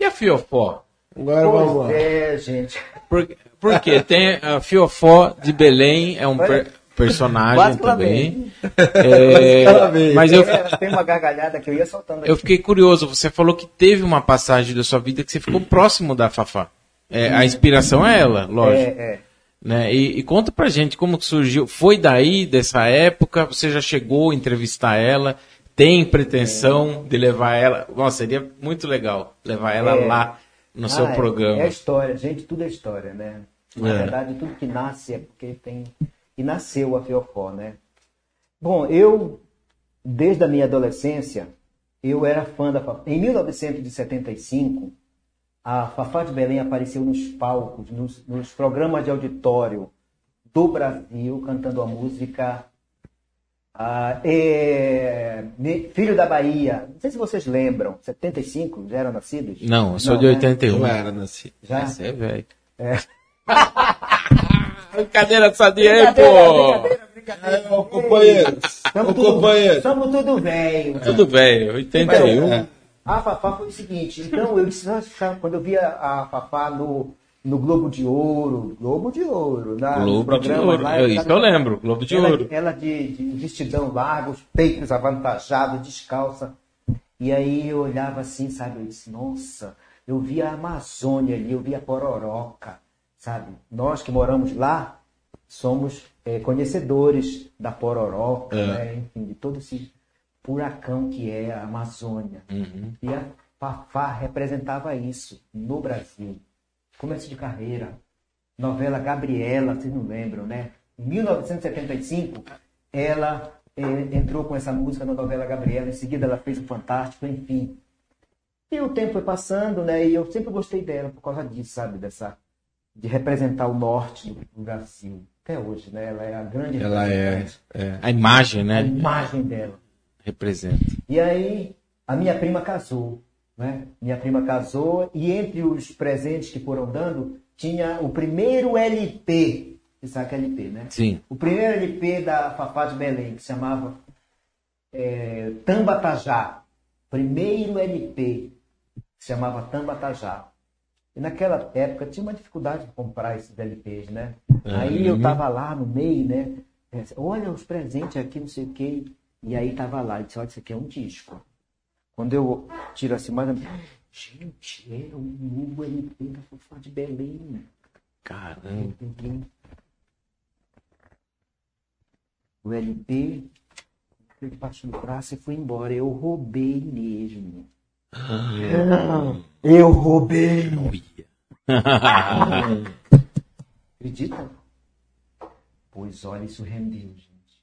E a Fiofó? Agora vamos Pois lá. é, gente. Por, por quê? Tem a Fiofó de Belém, é um per- personagem Quase que ela também. É, mas eu, tem uma gargalhada que eu ia soltando aqui. eu fiquei curioso, você falou que teve uma passagem da sua vida que você ficou próximo da Fafá. É, a inspiração é ela, lógico. É, é. Né? E, e conta pra gente como que surgiu. Foi daí, dessa época? Você já chegou a entrevistar ela? Tem pretensão de levar ela? Nossa, seria muito legal levar ela É. lá no seu Ah, é- programa. É história, gente, tudo é história, né? Na É. verdade, tudo que nasce é porque tem. E nasceu a Fiofó, né? Bom, eu, desde a minha adolescência, eu era fã da Fafá. Em 1975, a Fafá de Belém apareceu nos palcos, nos, nos programas de auditório do Brasil, cantando a música ah, é, Filho da Bahia. Não sei se vocês lembram, 75, já eram nascidos? Não, eu sou Não, de né? 81. Eu era nascido. Já? Você é velho. É. Brincadeira sadia aí, pô! brincadeira, brincadeira. É. Somos Ô, tudo, companheiro. somos tudo velho. Tudo velho, 81. É. A Fafá foi o seguinte, então eu disse, quando eu via a Fafá no, no Globo de Ouro, Globo de Ouro, na, nos Globo de Ouro. lá, Eu- isso eu lembro, Globo de ela, Ouro. Ela de, de vestidão largo, os peitos avantajados, descalça. E aí eu olhava assim, sabe, eu disse, nossa, eu via a Amazônia ali, eu via a Pororoca, sabe? Nós que moramos lá somos eh, conhecedores da Pororoca, né? enfim, de todo esse furacão que é a Amazônia. Uhum. E a Fafá representava isso no Brasil. Começo de carreira. Novela Gabriela, vocês não lembram, né? Em 1975, ela eh, entrou com essa música na novela Gabriela. Em seguida, ela fez o Fantástico, enfim. E o tempo foi passando, né? E eu sempre gostei dela por causa disso, sabe? Dessa, de representar o norte do Brasil. Até hoje, né? Ela é a grande Ela é, é. A imagem, a né? imagem dela. Representa. E aí, a minha prima casou. né? Minha prima casou e entre os presentes que foram dando tinha o primeiro LP. Você sabe que é LP, né? Sim. O primeiro LP da Fafá de Belém, que se chamava é, Tambatajá. Primeiro LP, que se chamava Tambatajá. E naquela época tinha uma dificuldade de comprar esses LPs, né? Aí eu tava lá no meio, né? É, Olha os presentes aqui, não sei o quê. E aí tava lá, e disse, olha, isso aqui é um disco. Quando eu tiro assim, mais gente, era o novo LP da Fafá de Belém. Caramba. O LP, ele passou no braço e foi embora. Eu roubei mesmo. Eu roubei. Acredita? Pois olha, isso rendeu, gente.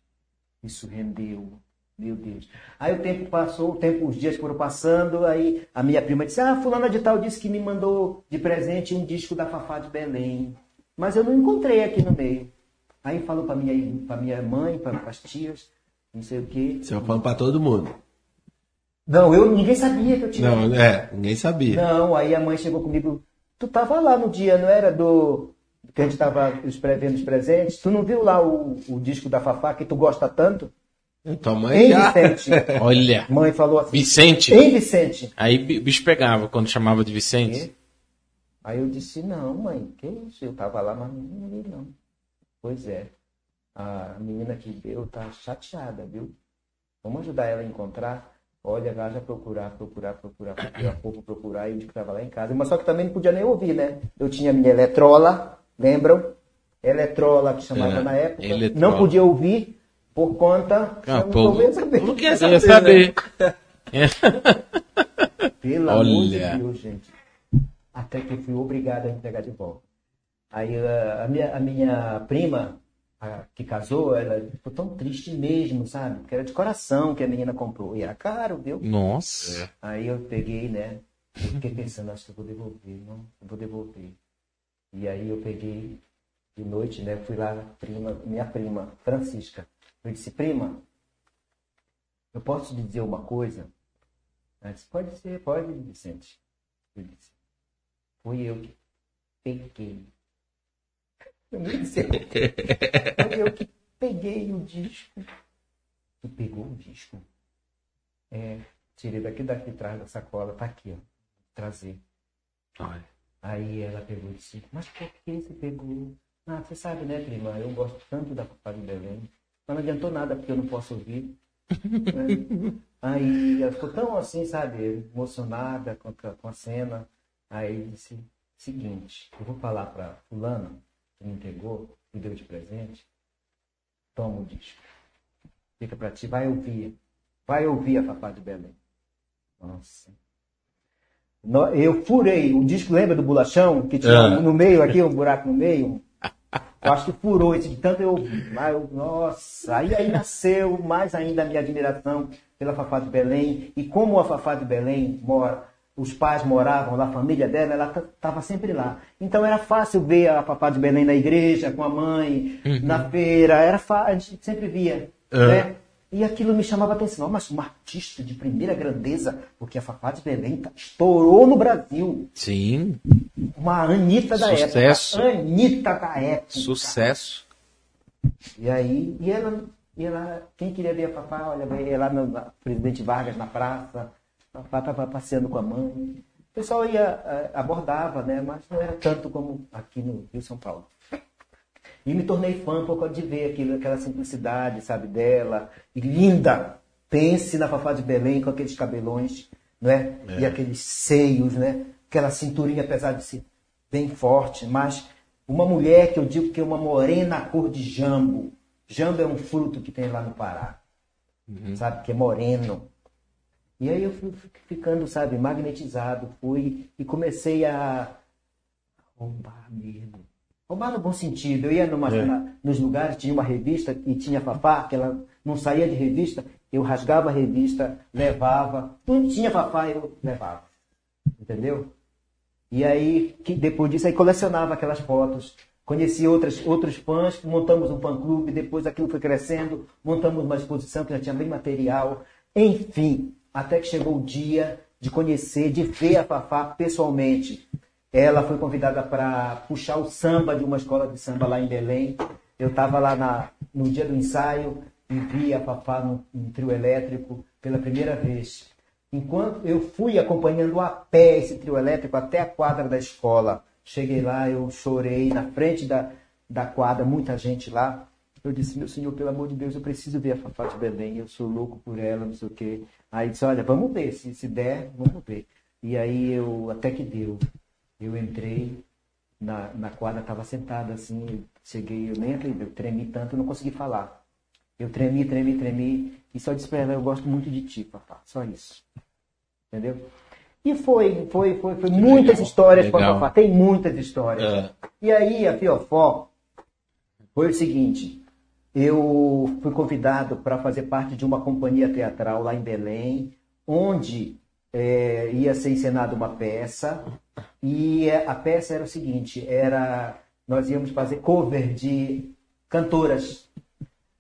Isso rendeu. Meu Deus. Aí o tempo passou, o tempo, os dias foram passando, aí a minha prima disse, ah, fulana de tal disse que me mandou de presente um disco da Fafá de Belém. Mas eu não encontrei aqui no meio. Aí falou para minha, pra minha mãe, para as tias, não sei o quê. Você falando pra todo mundo. Não, eu ninguém sabia que eu tinha. Não, é, ninguém sabia. Não, aí a mãe chegou comigo. Tu tava lá no dia, não era do. Que a gente tava os pre- vendo os presentes. Tu não viu lá o, o disco da Fafá que tu gosta tanto? Tua mãe Hein, já. Vicente? Olha. Mãe falou assim. Vicente. Hein, Vicente? Aí o bicho pegava quando chamava de Vicente. Quê? Aí eu disse, não, mãe, que isso? Eu tava lá, mas não vi, não. Pois é. A menina que deu tá chateada, viu? Vamos ajudar ela a encontrar. Olha, ela já procurar, procurar, procurar, procurar, pouco procurar, e disse que tava lá em casa. Mas só que também não podia nem ouvir, né? Eu tinha minha eletrola, lembram? Eletrola que chamava É, na época. eletrola. Não podia ouvir por conta. Ah, pô, não saber. não quer saber. Pelo amor de Olha. Deus, gente. Até que eu fui obrigado a entregar de volta. Aí a, a minha, a minha prima, a que casou, ela ficou tão triste mesmo, sabe? Porque era de coração que a menina comprou. E era caro, viu? Nossa. Aí eu peguei, né? Eu fiquei pensando, acho que eu vou devolver, não, eu vou devolver. E aí eu peguei de noite, né? Fui lá, prima, minha prima, Francisca. Eu disse, prima, eu posso te dizer uma coisa? Ela disse, pode ser, pode, Vicente. Eu disse, fui eu que peguei. Eu nem sei. Foi eu que peguei o disco. Tu pegou o disco? É, tirei daqui daqui atrás da sacola, tá aqui, ó. Trazer. Olha. Aí ela pegou e disse, mas por que você pegou? Ah, você sabe, né, prima? Eu gosto tanto da Papai de Belém. Mas não adiantou nada porque eu não posso ouvir. né? Aí ela ficou tão assim, sabe, emocionada com, a- com a cena. Aí disse, seguinte, eu vou falar para fulano, me entregou, me deu de presente, toma o disco. Fica para ti, vai ouvir. Vai ouvir a Papai de Belém. Nossa. No- Eu furei o disco, lembra do bolachão? Que tinha Ah. no meio aqui, um buraco no meio? Eu acho que furou esse de tanto eu ouvi. Nossa, aí, aí nasceu mais ainda a minha admiração pela Fafá de Belém. E como a Fafá de Belém mora, os pais moravam lá, a família dela, ela estava sempre lá. Então era fácil ver a Fafá de Belém na igreja, com a mãe, na feira, era fácil, a gente sempre via. Né? E aquilo me chamava a atenção. Mas uma artista de primeira grandeza, porque a Fafá de Belém estourou no Brasil. Sim. Uma Anitta da Sucesso. época. Anitta da época. Sucesso. E aí, e ela, e ela quem queria ver a Fafá, olha, ia lá no na Presidente Vargas na praça, a Fafá estava passeando com a mãe. O pessoal ia, eh, abordava, né? Mas não era tanto como aqui no Rio São Paulo. E me tornei fã por causa de ver aquilo, aquela simplicidade, sabe, dela. E linda! Pense na Fafá de Belém com aqueles cabelões, não é? E aqueles seios, né? Aquela cinturinha, apesar de ser bem forte, mas uma mulher que eu digo que é uma morena cor de jambo. Jambo é um fruto que tem lá no Pará, sabe? Que é moreno. E aí eu fui ficando, sabe, magnetizado, fui e comecei a roubar mesmo. Roubar no bom sentido. Eu ia numa, na- nos lugares, tinha uma revista e tinha Fafá, que ela não saía de revista, eu rasgava a revista, levava. Não tinha Fafá, eu levava. Entendeu? E aí, que depois disso, aí colecionava aquelas fotos. Conheci outras, outros fãs, montamos um fã-clube, depois aquilo foi crescendo, montamos uma exposição que já tinha bem material. Enfim, até que chegou o dia de conhecer, de ver a Fafá pessoalmente. Ela foi convidada para puxar o samba de uma escola de samba lá em Belém. Eu estava lá na, no dia do ensaio e vi a Fafá no, no trio elétrico pela primeira vez. Enquanto eu fui acompanhando a pé esse trio elétrico até a quadra da escola. Cheguei lá, eu chorei na frente da, da quadra, muita gente lá. Eu disse, meu senhor, pelo amor de Deus, eu preciso ver a Fafá de Belém, eu sou louco por ela, não sei o quê. Aí disse, olha, vamos ver, se, se der, vamos ver. E aí eu, até que deu. Eu entrei, na, na quadra, estava sentada assim, cheguei, eu nem acredito, eu tremi tanto, eu não consegui falar. Eu tremi, tremi, tremi, e só disse pra ela, eu gosto muito de ti, Fafá, só isso. Entendeu? E foi, foi, foi, foi muitas histórias com a. Fafá, tem muitas histórias. É. E aí, a Fiofó, foi o seguinte, eu fui convidado para fazer parte de uma companhia teatral lá em Belém, onde eh, ia ser encenada uma peça, e eh, a peça era o seguinte, era nós íamos fazer cover de cantoras.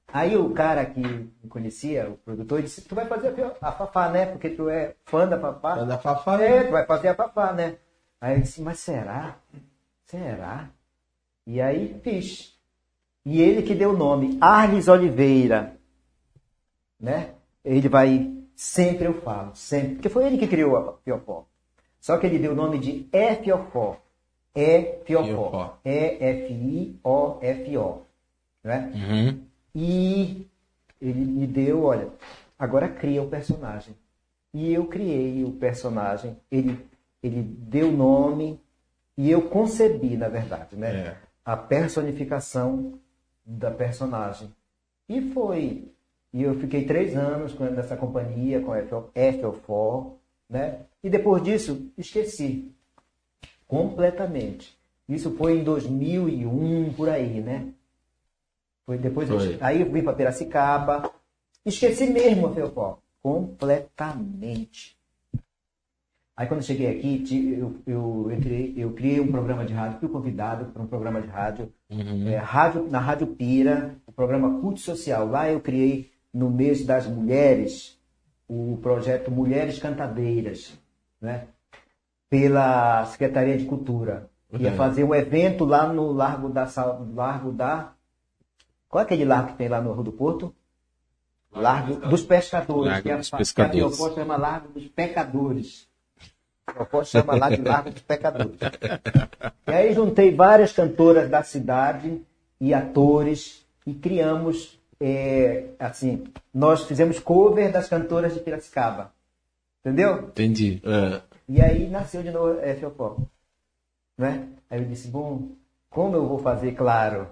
Aí o cara que me conhecia, o produtor, disse, tu vai fazer a Fafá, né? Porque tu é fã da Fafá. Anda Fafá, É, né? tu vai fazer a Fafá, né? Aí eu disse, mas será? Será? E aí fiz. E ele que deu o nome, Arles Oliveira. Né? Ele vai, sempre eu falo, sempre. Porque foi ele que criou a Fiofó. Só que ele deu o nome de E Fiofó. E Fiofó. E-F-I-O-F-O. Né? Uhum. E ele me deu, olha, agora cria o personagem. E eu criei o personagem, ele, ele deu nome e eu concebi, na verdade, né? É. A personificação da personagem. E foi. E eu fiquei três anos com nessa companhia, com a FO4, né? E depois disso, esqueci. Completamente. Isso foi em 2001, por aí, né? Foi depois eu- Foi. aí eu vim para Piracicaba. Esqueci mesmo a Feopó. Completamente. Aí quando eu cheguei aqui, ti- eu, eu, entrei, eu criei um programa de rádio, fui convidado para um programa de rádio, é, rádio na Rádio Pira, o programa Culto Social. Lá eu criei, no mês das mulheres, o projeto Mulheres Cantadeiras, né? pela Secretaria de Cultura. Ia Uhum. fazer um evento lá no Largo da Largo da Qual é aquele largo que tem lá no Rio do Porto? Largo dos Pescadores. Largo que a- dos que Pescadores. A Biopó chama Largo dos Pecadores. Biopó chama lá de Largo dos Pecadores. E aí juntei várias cantoras da cidade e atores e criamos, é, assim, nós fizemos cover das cantoras de Piracicaba. Entendeu? Entendi. É. E aí nasceu de novo a Fiopó. Né? Aí eu disse, bom, como eu vou fazer, claro,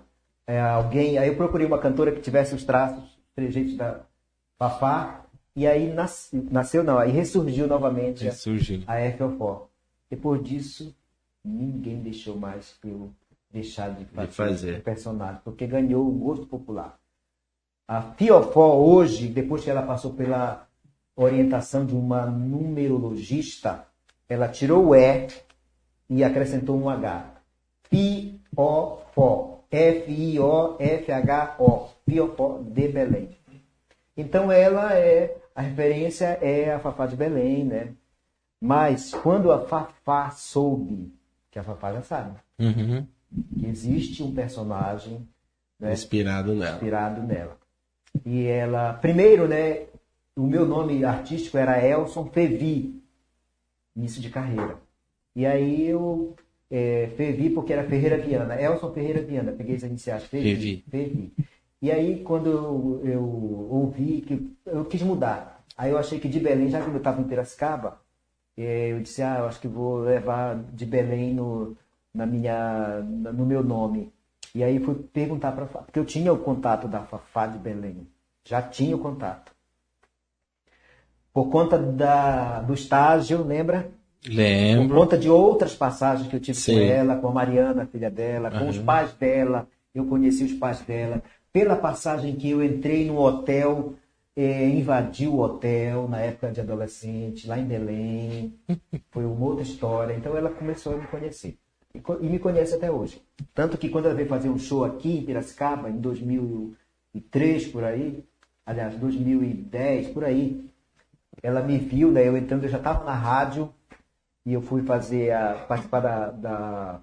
é, alguém. Aí eu procurei uma cantora que tivesse os traços, os trejeitos da Fafá, e aí nasceu, nasceu não, aí ressurgiu novamente a, Surgiu. a Fiopó. Depois disso, ninguém deixou mais eu deixar de fazer, fazer. o personagem, porque ganhou o gosto popular. A Fiofó hoje, depois que ela passou pela orientação de uma numerologista, ela tirou o E e acrescentou um H. Fiofó. F-I-O-F-H-O. Fiofó de Belém. Então ela é, a referência é a Fafá de Belém, né? Mas quando a Fafá soube, que a Fafá já sabe, Uhum. que existe um personagem né, Inspirado nela. inspirado nela. E ela, primeiro, né, o meu nome artístico era Elson Fevi, início de carreira. E aí eu é, Fevi porque era Ferreira Viana, Elson Ferreira Viana, peguei as iniciais Fevi. Fevi. E aí quando eu, eu ouvi que eu quis mudar, aí eu achei que de Belém, já que eu estava em Piracicaba, é, eu disse, ah, eu acho que vou levar de Belém no, na minha, no meu nome. E aí fui perguntar para porque eu tinha o contato da Fafá de Belém, já tinha o contato. Por conta da, do estágio, lembra? Por Lembro. conta de outras passagens que eu tive Sim. com ela, com a Mariana, filha dela, com os pais dela, eu conheci os pais dela. Pela passagem que eu entrei no hotel, eh, invadi o hotel na época de adolescente, lá em Belém. Foi uma outra história. Então ela começou a me conhecer. E, e me conhece até hoje. Tanto que quando ela veio fazer um show aqui em Piracicaba, em 2003, por aí, aliás, 2010, por aí, ela me viu, né? Eu entrando, eu já estava na rádio e eu fui fazer a participar da, da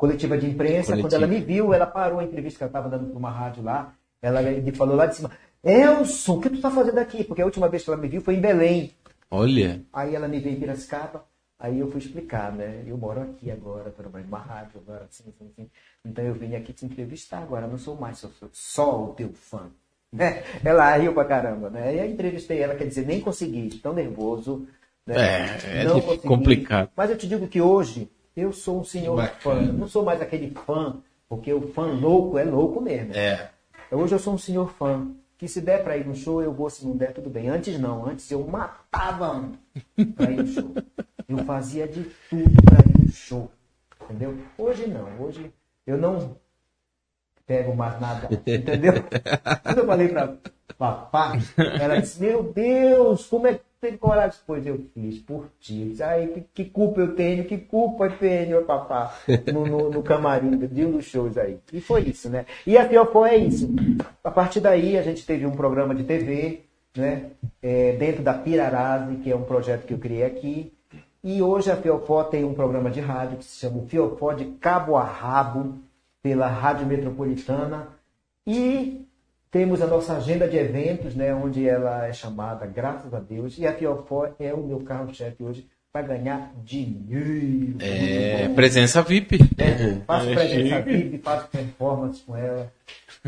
coletiva de imprensa. Coletiva. Quando ela me viu, ela parou a entrevista que ela estava dando para uma rádio lá. Ela me falou lá de cima: Elson, o que tu está fazendo aqui? Porque a última vez que ela me viu foi em Belém. Olha. Aí ela me veio em Piracicaba, aí eu fui explicar, né? Eu moro aqui agora, trabalho numa rádio agora, assim, assim, assim. Então eu vim aqui te entrevistar agora, não sou mais só, só- o teu fã. Né? Ela riu pra caramba, né? E aí entrevistei ela, quer dizer, nem consegui, tão nervoso. Né? É, é Não dif- consegui. complicado. Mas eu te digo que hoje eu sou um senhor fã, não sou mais aquele fã, porque o fã louco é louco mesmo. É. Hoje eu sou um senhor fã. Que se der pra ir no show, eu vou. Se não der, tudo bem. Antes não. Antes eu matava pra ir no show. Eu fazia de tudo pra ir no show. Entendeu? Hoje não. Hoje eu não pego mais nada. Entendeu? Quando eu falei pra papá, ela disse, meu Deus, como é teve coragem? Pois eu fiz por ti. Ai, que, que culpa eu tenho, que culpa eu tenho, papá, no, no, no camarim de um dos shows aí. E foi isso, né? E a Fiofó é isso. A partir daí a gente teve um programa de TV, né? É, dentro da Pirarase, que é um projeto que eu criei aqui. E hoje a Fiofó tem um programa de rádio que se chama Fiofó de Cabo a Rabo, pela Rádio Metropolitana. E temos a nossa agenda de eventos, né, onde ela é chamada, graças a Deus, e a Fiofó é o meu carro-chefe hoje para ganhar dinheiro. É, presença VIP. É, faço presença VIP, faço performance com ela.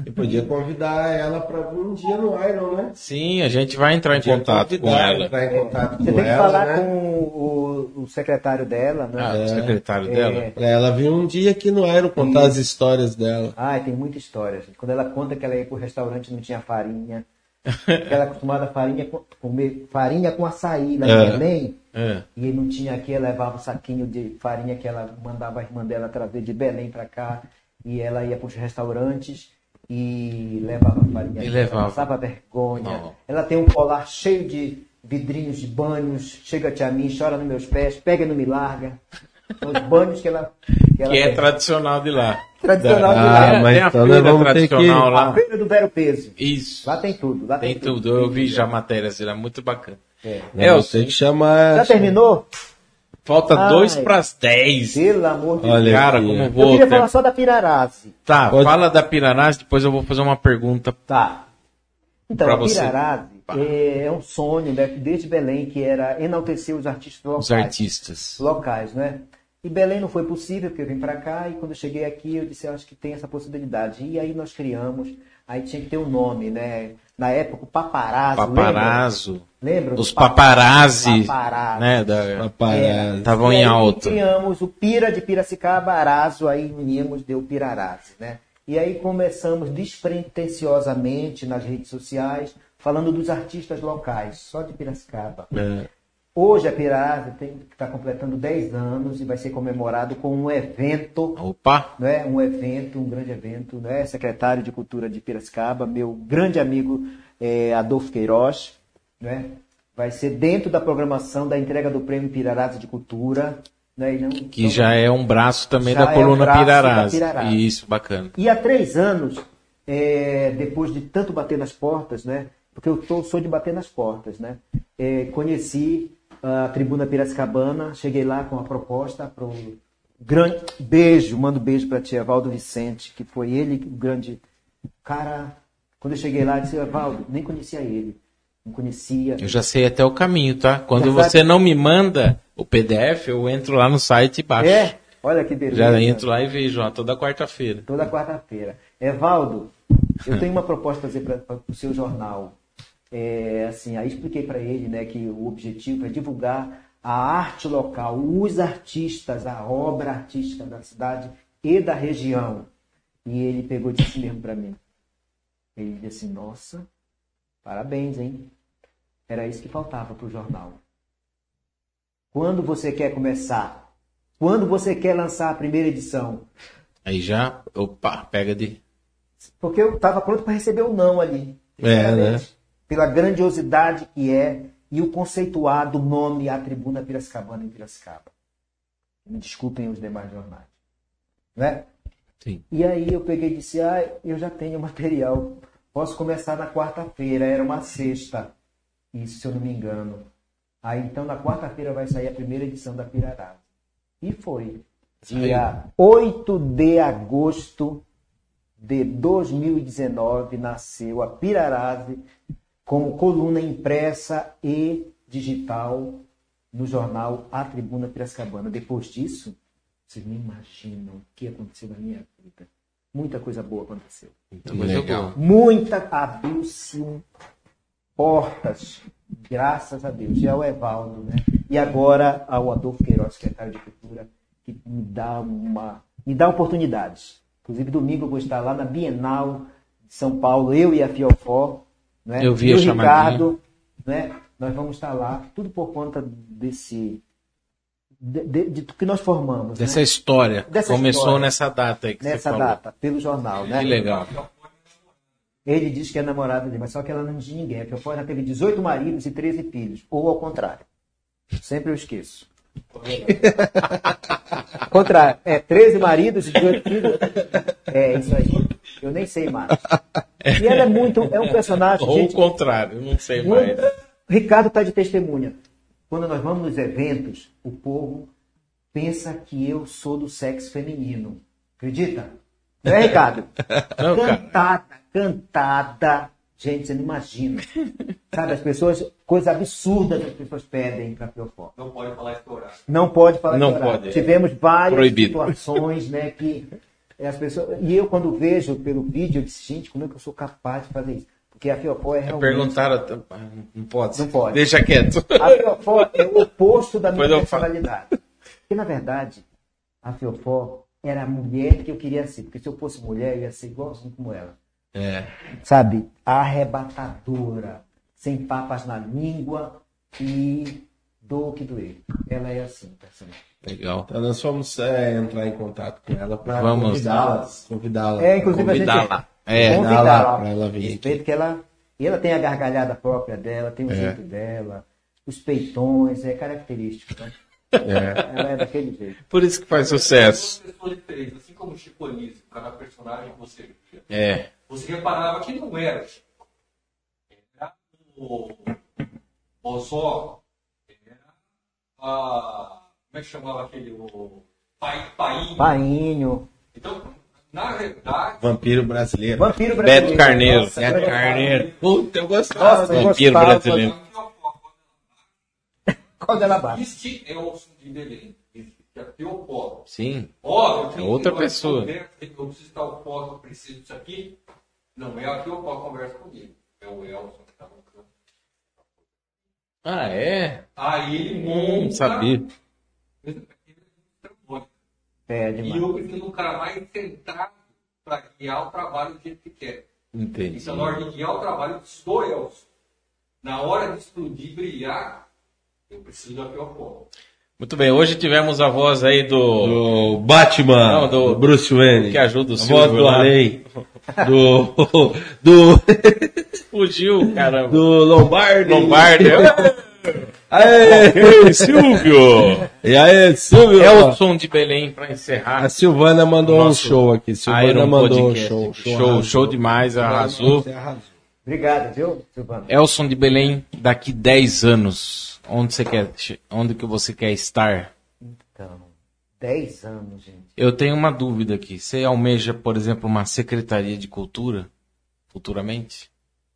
Eu podia convidar ela para vir um dia no Iron, né? Sim, a gente vai entrar em contato com ela. Entrar em contato Você com tem que ela, falar né? com o, o secretário dela, né? Ah, o secretário É. dela. Pra ela vir um dia aqui no Iron contar as histórias dela. Ai, tem muita história, gente. Quando ela conta que ela ia pro restaurante e não tinha farinha. ela é acostumada a farinha com, comer farinha com açaí lá em É. É. E não tinha aqui, ela levava um saquinho de farinha que ela mandava a irmã dela trazer de Belém para cá. E ela ia para os restaurantes e levava farinha. E levava. Passava vergonha. Não. Ela tem um colar cheio de vidrinhos de banhos. Chega-te a mim, chora nos meus pés, pega e não me larga. São os banhos que ela. Que, ela Que é tem. tradicional de lá. Tradicional de Ah, lá. É, mas tem a então feira tradicional que- lá. A feira do Vero Peso. Isso. Lá tem tudo. Lá tem, Tem tudo. Eu vi já matérias é muito bacana. É. É, eu ter que chamar. Já terminou? Falta Ai. dois para as dez. Pelo amor de Olha Deus. Cara, como Eu vou. queria ter- falar só da Pirarase. Tá, Pode- fala da Piranás, depois eu vou fazer uma pergunta. Tá. Então, Pra a você. Pirarase é, é um sonho né, desde Belém, que era enaltecer os artistas locais. Os artistas. Locais, né? E Belém não foi possível, porque eu vim para cá e quando eu cheguei aqui eu disse, eu acho que tem essa possibilidade. E aí nós criamos, aí tinha que ter um nome, né? Na época, o Paparazzo. Paparazzo. Lembra? Os paparazzi. Paparazzi. Né, da, Paparazzi. estavam em alta. criamos o Pira de Piracicaba, Arazo, aí unimos, deu Pirarazi, né? E aí começamos despretensiosamente nas redes sociais, falando dos artistas locais, só de Piracicaba. É. Hoje a Pirarazi está completando 10 anos e vai ser comemorado com um evento, Opa! né? um evento, um grande evento, né? secretário de Cultura de Piracicaba, meu grande amigo eh, Adolfo Queiroz, né? vai ser dentro da programação da entrega do Prêmio Pirarazi de Cultura. Né? Não- Que já é um braço também da é coluna um Pirarazzi. Pirarazzi. Isso, bacana. E há três anos, é, depois de tanto bater nas portas, né? Porque eu tô- sou de bater nas portas, né? É, conheci a Tribuna Piracicabana, cheguei lá com a proposta para o grande beijo, mando beijo para tia Evaldo Vicente, que foi ele o grande cara. Quando eu cheguei lá, eu disse, Evaldo, nem conhecia ele, não conhecia. Eu já sei até o caminho, tá? Quando Já sabe? você não me manda o PDF, eu entro lá no site e baixo. É, olha que beleza. Já entro lá e vejo, ó, toda quarta-feira. toda quarta-feira. Evaldo, eu tenho uma proposta a fazer para o seu jornal. É, assim, aí expliquei para ele né, que o objetivo é divulgar a arte local, os artistas, a obra artística da cidade e da região. E ele pegou e disse assim mesmo para mim. Ele disse assim, nossa, parabéns, hein? Era isso que faltava para o jornal. Quando você quer começar? Quando você quer lançar a primeira edição? Aí já, opa, pega de. Porque eu estava pronto para receber o não ali. É, sinceramente. Pela grandiosidade que é e o conceituado nome a tribuna Piracicabana em Piracicaba. Me desculpem os demais jornais. Né? Sim. E aí eu peguei e disse, ah, eu já tenho material. Posso começar na quarta-feira, era uma sexta. Isso, se eu não me engano. Aí então na quarta-feira vai sair a primeira edição da Pirarás. E foi. Dia 8 de agosto de 2019 nasceu a Pirarase como coluna impressa e digital no jornal A Tribuna Piracicabana. Depois disso, vocês nem imaginam o que aconteceu na minha vida. Muita coisa boa aconteceu. Muita coisa Legal. Muita abriu-se portas, graças a Deus. E ao Evaldo, né? E agora ao Adolfo Queiroz, secretário de Cultura, que me dá uma me dá oportunidades. Inclusive domingo eu vou estar lá na Bienal de São Paulo, eu e a Fiofó, né? Eu vi e a o. Ricardo, né? Nós vamos estar lá, tudo por conta desse de, de, de que nós formamos, Dessa né? história. Dessa Começou história. nessa data aí que você nessa falou. data, pelo jornal, né? Que legal. Ele diz que é namorada dele, mas só que ela não diz ninguém. A Fiofó já teve 18 maridos e 13 filhos. Ou ao contrário. Sempre eu esqueço. contrário. É, 13 maridos e 18 filhos. É, isso aí. Eu nem sei mais. E ela é muito. É um personagem. Ou o gente, contrário, eu não sei mais. Ricardo está de testemunha. Quando nós vamos nos eventos, o povo pensa que eu sou do sexo feminino. Acredita? Não é, Ricardo? Não, cantada, cantada. Gente, você não imagina. Sabe, as pessoas, coisa absurda que as pessoas pedem para Piofó. Não pode falar estourar. Não pode falar Não de horário. pode, é. Tivemos várias Proibido. situações, né, que as pessoas... E eu, quando vejo pelo vídeo, eu disse, gente, como é que eu sou capaz de fazer isso? Porque a Fiofó é realmente... Perguntaram. Não pode. Não pode. Deixa quieto. A Fiofó é o oposto da minha personalidade. Porque, na verdade, a Fiofó era a mulher que eu queria ser. Porque se eu fosse mulher, eu ia ser igualzinho como ela. É. Sabe? Arrebatadora, sem papas na língua e do que doer. Ela é assim, personagem. Legal. Então nós vamos é, entrar em contato com ela para Vamos. convidá-la. É, inclusive a gente Convidá-la. É. convidá-la pra ela vir. Respeito que ela, e ela tem a gargalhada própria dela, tem o É. jeito dela, os peitões, é característico. Né? É. Ela é daquele jeito. Por isso que faz sucesso. São pessoas diferentes, assim como o Chico Anísio, cada personagem que você via. É. Você reparava que não era o Chico. Era o Bozó, era a. Como é que chamava aquele? O Pai, Painho. Painho, Então, na verdade, Vampiro brasileiro. vampiro brasileiro. Beto Carneiro. Nossa, Beto Carneiro. Puta, eu gostava. Nossa, eu Vampiro gostava. brasileiro. Qual dela bate? existe Elson de Belém, existe a Teopolo. Sim. Óbvio, É outra pessoa. Eu preciso estar o foto, eu preciso disso aqui. Não é a Teopolo que conversa comigo. É o Elson que está no. Ah, é? Aí ele monta. Não sabia. É, E demais. eu preciso de um cara mais centrado para guiar o trabalho do jeito que quer. Entendi. Então, na hora de guiar o trabalho, eu do Elson. Na hora de explodir, brilhar, eu preciso da Teopolo. Muito bem, hoje tivemos a voz aí do. Do Batman. Não, do- Bruce Wayne. que ajuda o A Silvio voz do lá. além. Do. Do. Fugiu, caramba. Do Lombardi. Lombardi. Aê! Silvio! E aí, Silvio? Elson de Belém para encerrar. A Silvana mandou Nosso um show aqui. Silvana Iron mandou um show. Show, arrasou. show demais, arrasou. Obrigado, viu, Silvano? Elson de Belém, daqui 10 anos, onde você quer, onde que você quer estar? Então, 10 anos, gente. Eu tenho uma dúvida aqui. Você almeja, por exemplo, uma secretaria de cultura futuramente?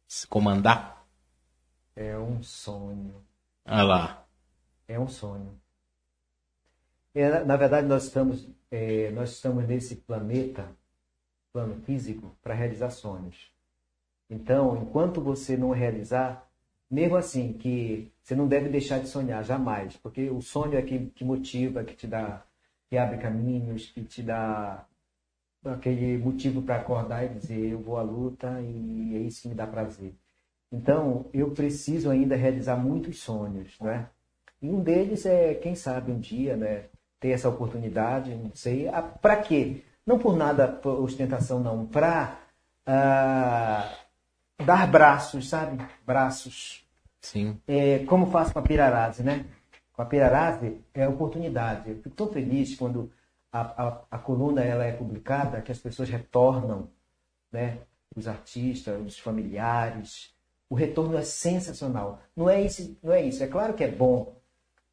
Se comandar? É um sonho. Ah lá. É um sonho. É, na- verdade, nós estamos, é, nós estamos nesse planeta, plano físico, para realizar sonhos. Então, enquanto você não realizar, mesmo assim, que você não deve deixar de sonhar, jamais, porque o sonho é que, que motiva, que te dá, que abre caminhos, que te dá aquele motivo para acordar e dizer eu vou à luta e é isso que me dá prazer. Então, eu preciso ainda realizar muitos sonhos, né? E um deles é, quem sabe, um dia, né, ter essa oportunidade, não sei, para quê? Não por nada, por ostentação, não, para dar braços, sabe? Braços. Sim. É, como faço com a Pirarase, né? Com a Pirarase é oportunidade. Eu fico tão feliz quando a, a, a coluna ela é publicada, que as pessoas retornam, né? Os artistas, os familiares, O retorno é sensacional. Não é isso, não é isso. É claro que é bom,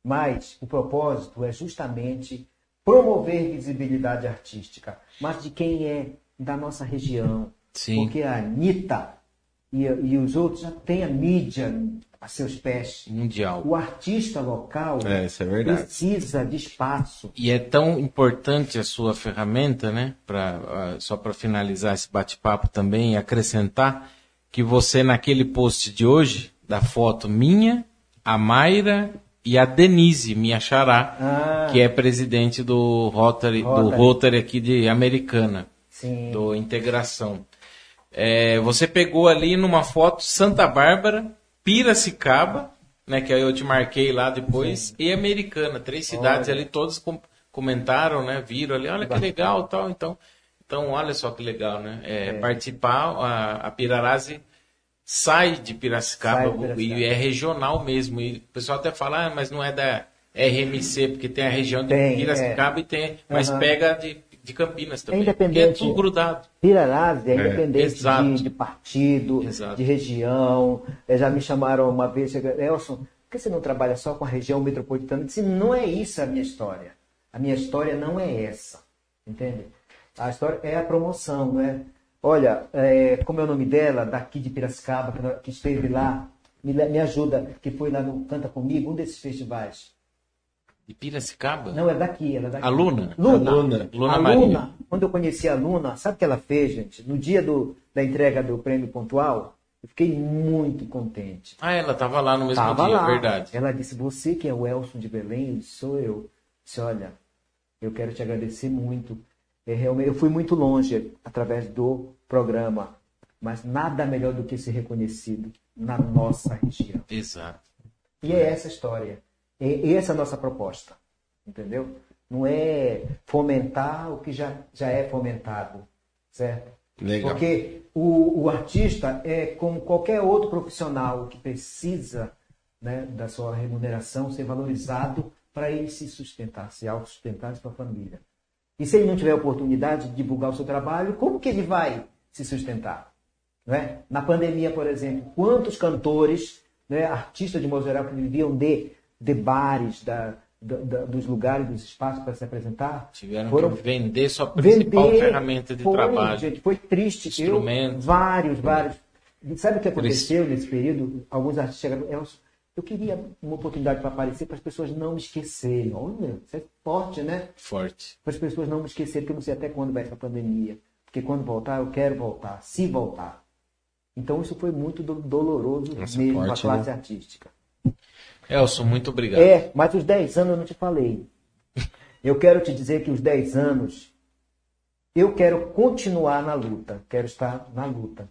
mas o propósito é justamente promover visibilidade artística, mas de quem é da nossa região. Sim. Porque a Anitta e, e os outros já têm a mídia a seus pés. Mundial. O artista local É, isso é precisa de espaço. E é tão importante a sua ferramenta, né? Pra, ah, só para finalizar esse bate-papo também e acrescentar que você naquele post de hoje, da foto minha, a Mayra e a Denise, minha xará, Ah. que é presidente do Rotary, do Rotary. Rotary aqui de Americana, Sim. do Integração. É, você pegou ali numa foto Santa Bárbara, Piracicaba, né, que aí eu te marquei lá depois, e Americana, três cidades Olha. ali, todos com- comentaram, né, viram ali, olha que legal, tal, então, então olha só que legal, né, é, participar, a, a Pirarazi sai de Piracicaba, Sai de Piracicaba. e é regional mesmo, e o pessoal até fala, ah, mas não é da RMC, porque tem a região de Tem, Piracicaba e tem, mas Aham. pega de, de Campinas também, independente. porque é tudo grudado. Pirarás é independente exato. de, de partido, Exato. de região. Eh, Já me chamaram uma vez, chega- Elson, por que você não trabalha só com a região metropolitana? Eu disse, não é isso a minha história. A minha história não é essa. Entende? A história é a promoção, não é? Olha, eh, como é o nome dela, daqui de Piracicaba, que esteve lá, me, me ajuda, que foi lá no Canta Comigo, um desses festivais. De Piracicaba? Não, é daqui, ela é daqui. A Luna? Luna. A Luna. Luna a Maria. Luna, quando eu conheci a Luna, sabe o que ela fez, gente? No dia do, da entrega do prêmio pontual, eu fiquei muito contente. Ah, ela estava lá no mesmo Tava dia, lá. verdade. Ela disse, você que é o Elson de Belém? Eu disse, sou eu. Eu disse, olha, eu quero te agradecer muito. É, realmente, eu fui muito longe através do programa, mas nada melhor do que ser reconhecido na nossa região. Exato. E é essa a história. E e essa é a nossa proposta. Entendeu? Não é fomentar o que já, já é fomentado. Certo? Legal. Porque o, o artista é como qualquer outro profissional que precisa né, da sua remuneração ser valorizado para ele se sustentar, se autossustentar e sua família. E se ele não tiver oportunidade de divulgar o seu trabalho, como que ele vai se sustentar? É? Na pandemia, por exemplo, quantos cantores, né, artistas de modo geral, que viviam de, de bares, da, da- dos lugares, dos espaços para se apresentar, Tiveram foram que vender sua principal vender. ferramenta de foi, trabalho. Gente, foi triste. Eu, vários, vários. Sabe o que aconteceu nesse período? Alguns artistas chegaram. Eu queria uma oportunidade para aparecer para as pessoas não me esquecerem. Olha, isso é forte, né? Forte. Para as pessoas não me esquecerem, porque eu não sei até quando vai essa pandemia. Porque quando voltar, eu quero voltar, se voltar. Então isso foi muito do- doloroso Nossa, mesmo para a forte, classe né? artística. Elson, muito obrigado. É, mas os 10 anos eu não te falei. Eu quero te dizer que os 10 anos eu quero continuar na luta, quero estar na luta,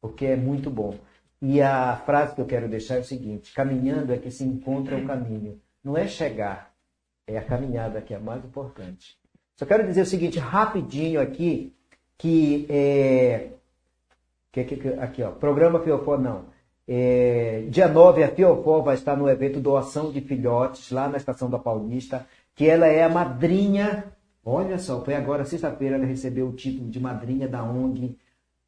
porque é muito bom. E a frase que eu quero deixar é o seguinte: caminhando é que se encontra o caminho. Não é chegar, é a caminhada que é mais importante. Só quero dizer o seguinte, rapidinho aqui, que é. Que, que, aqui, ó, programa Fiofó não. É, dia 9, a Fiofó vai estar no evento Doação de Filhotes, lá na Estação da Paulista, que ela é a madrinha. Olha só, foi agora, sexta-feira, ela recebeu o título de madrinha da ONG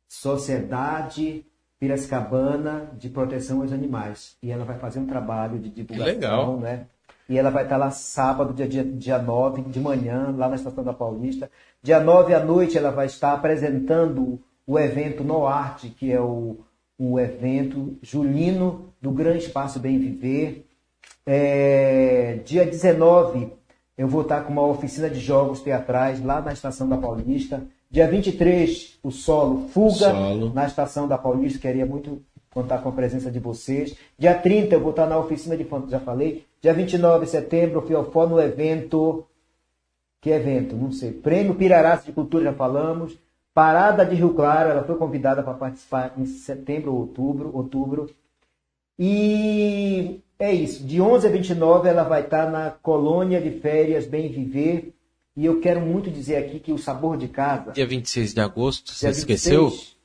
Sociedade Piracicabana de Proteção aos Animais. E ela vai fazer um trabalho de divulgação, legal. né? E ela vai estar lá sábado, dia, dia, dia 9 de manhã, lá na Estação da Paulista. Dia 9 à noite ela vai estar apresentando o evento No Arte, que é o, o evento julino do Grande Espaço Bem Viver. É, dia 19 eu vou estar com uma oficina de jogos teatrais lá na Estação da Paulista. Dia 23, o solo Fuga Solo. na Estação da Paulista. Queria muito contar com a presença de vocês. Dia 30, eu vou estar na oficina de fantasma, já falei. Dia 29 de setembro, o Fiofó no evento. Que evento? Não sei. Prêmio Piraraça de Cultura, já falamos. Parada de Rio Claro, ela foi convidada para participar em setembro ou outubro. outubro. E é isso. De 11 a 29 ela vai estar na colônia de férias Bem Viver. E eu quero muito dizer aqui que o sabor de casa. Dia 26 de agosto, você dia esqueceu? 26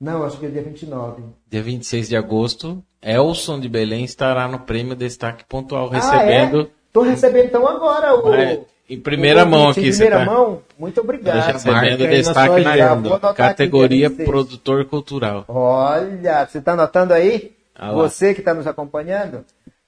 Não, acho que é dia 29. Dia 26 de agosto, Elson de Belém estará no Prêmio Destaque Pontual, Ah, recebendo. é? Tô recebendo então agora o. Vai- em primeira Um mão aqui. Em você primeira tá mão, muito obrigado. recebendo destaque na categoria aqui, 26. produtor cultural. Olha, você está anotando aí? Ah você que está nos acompanhando?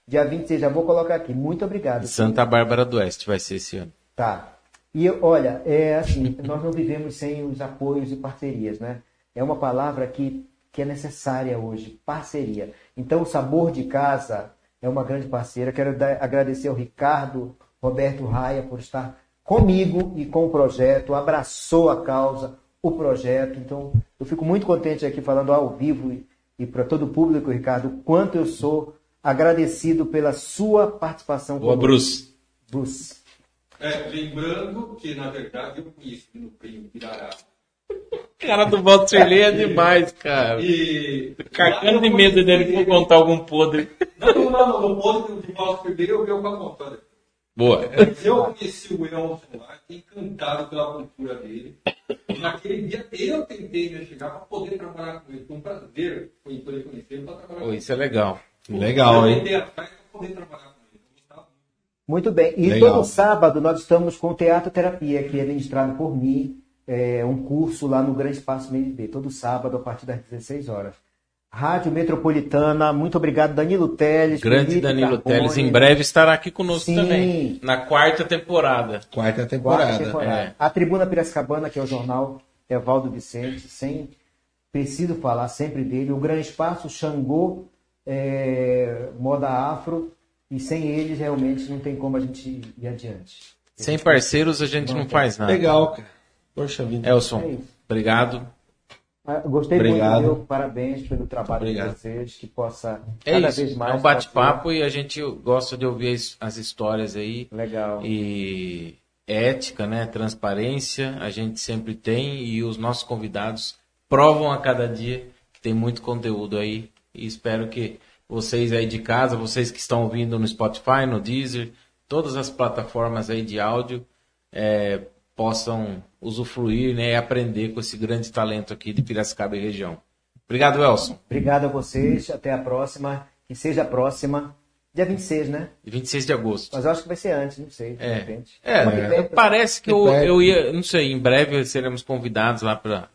Dia 26, já vou colocar aqui. Muito obrigado. Santa Bárbara do Oeste vai ser esse ano. Tá. E olha, é assim, nós não vivemos sem os apoios e parcerias, né? É uma palavra que, que é necessária hoje, parceria. Então, o Sabor de Casa é uma grande parceira. Quero dar- agradecer ao Ricardo Roberto Raia por estar comigo e com o projeto, abraçou a causa, o projeto. Então, eu fico muito contente aqui falando ao vivo e, e para todo o público, Ricardo, o quanto eu sou agradecido pela sua participação Boa, conosco. Bruce. Bruce. É, lembrando que, na verdade, eu conheci no primo Pirará. Cara do Valtzerley é demais, cara. E. Carcando de medo dele por contar algum podre. Não, não, não, no ponto de Paulo Ferreira eu vi o contando. Boa. Eu conheci o Elson lá, fiquei encantado pela cultura dele. Naquele dia eu tentei me chegar para poder trabalhar com ele. Foi um prazer foi poder conhecê-lo para trabalhar Pô, com isso é legal. Legal, eu hein? tentei atrás para poder trabalhar com ele. Muito. Bem. E Legal. todo sábado nós estamos com Teatro Terapia, que é ministrado por mim, é um curso lá no Grande Espaço MNB, todo sábado a partir das 16 horas. Rádio Metropolitana, muito obrigado, Danilo Teles. Grande Felipe Danilo Carbone. Teles em breve estará aqui conosco Sim. também. Na quarta temporada. Quarta Quarta temporada. temporada. é. A Tribuna Piracicabana, que é o jornal Evaldo Vicente, sem preciso falar sempre dele. O Grande Espaço, Xangô, é, Moda Afro, e sem eles realmente não tem como a gente ir adiante. Sem parceiros a gente não faz nada. Legal, cara. Poxa vida. É Elson, isso. obrigado. Ah, Gostei Obrigado. muito, meu. Parabéns pelo trabalho Obrigado. de vocês, que possa É cada isso. vez mais. é um bate-papo e a gente gosta de ouvir as, as histórias aí. Legal. E ética, né? Transparência, a gente sempre tem e os nossos convidados provam a cada dia que tem muito conteúdo aí. E espero que vocês aí de casa, vocês que estão ouvindo no Spotify, no Deezer, todas as plataformas aí de áudio, é, possam usufruir né, e aprender com esse grande talento aqui de Piracicaba e região. Obrigado, Elson. Obrigado a vocês. Até a próxima. Que seja a próxima. Dia 26, né? 26 de agosto. Mas eu acho que vai ser antes, não sei. De É, repente. é, vem, parece que eu, eu ia, não sei, em breve seremos convidados lá para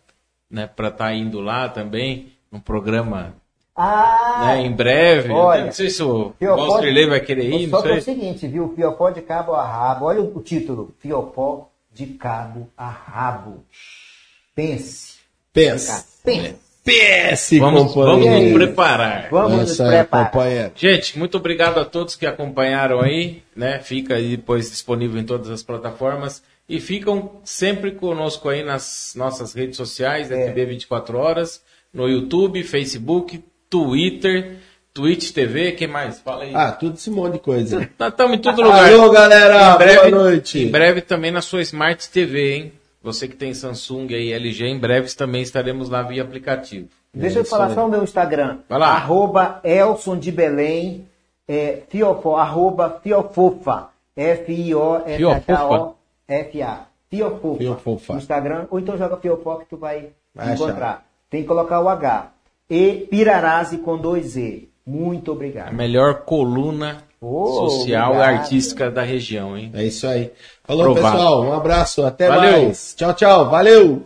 né, estar indo lá também, num programa Ah! né, em breve. olha, não sei se o Fiopó- Valstreley vai querer ir, Só não que é o sei. seguinte, viu? Fiopó de cabo a rabo. Olha o título. Fiopó de cabo a rabo. Pense. Pensa. Pense. Pense, Vamos, vamos nos preparar. Vamos nos é, preparar. Gente, muito obrigado a todos que acompanharam aí, né? Fica aí depois disponível em todas as plataformas e ficam sempre conosco aí nas nossas redes sociais, É. FB 24 horas, no YouTube, Facebook, Twitter, Twitch TV, quem mais? Fala aí. Ah, tudo esse monte de coisa. Estamos em todo lugar. Alô, galera. Em breve, Boa noite. Em breve também na sua Smart TV, hein? Você que tem Samsung e LG, em breve também estaremos lá via aplicativo. Deixa eu falar só o meu Instagram. Vai lá. Arroba Elson de Belém, é, fiofo, arroba Fiofofa. F-I-O-F-H-O-F-A. Fiofofa. Fiofofa. No Instagram, ou então joga Fiofó que tu vai Vai encontrar. Tem que colocar o H. E Pirarazi com dois E. Muito A obrigado. melhor coluna Oh, social e obrigado. artística da região, hein? É isso aí. Falou, Provado. pessoal. Um abraço. Até Valeu. mais. Tchau, tchau. Valeu.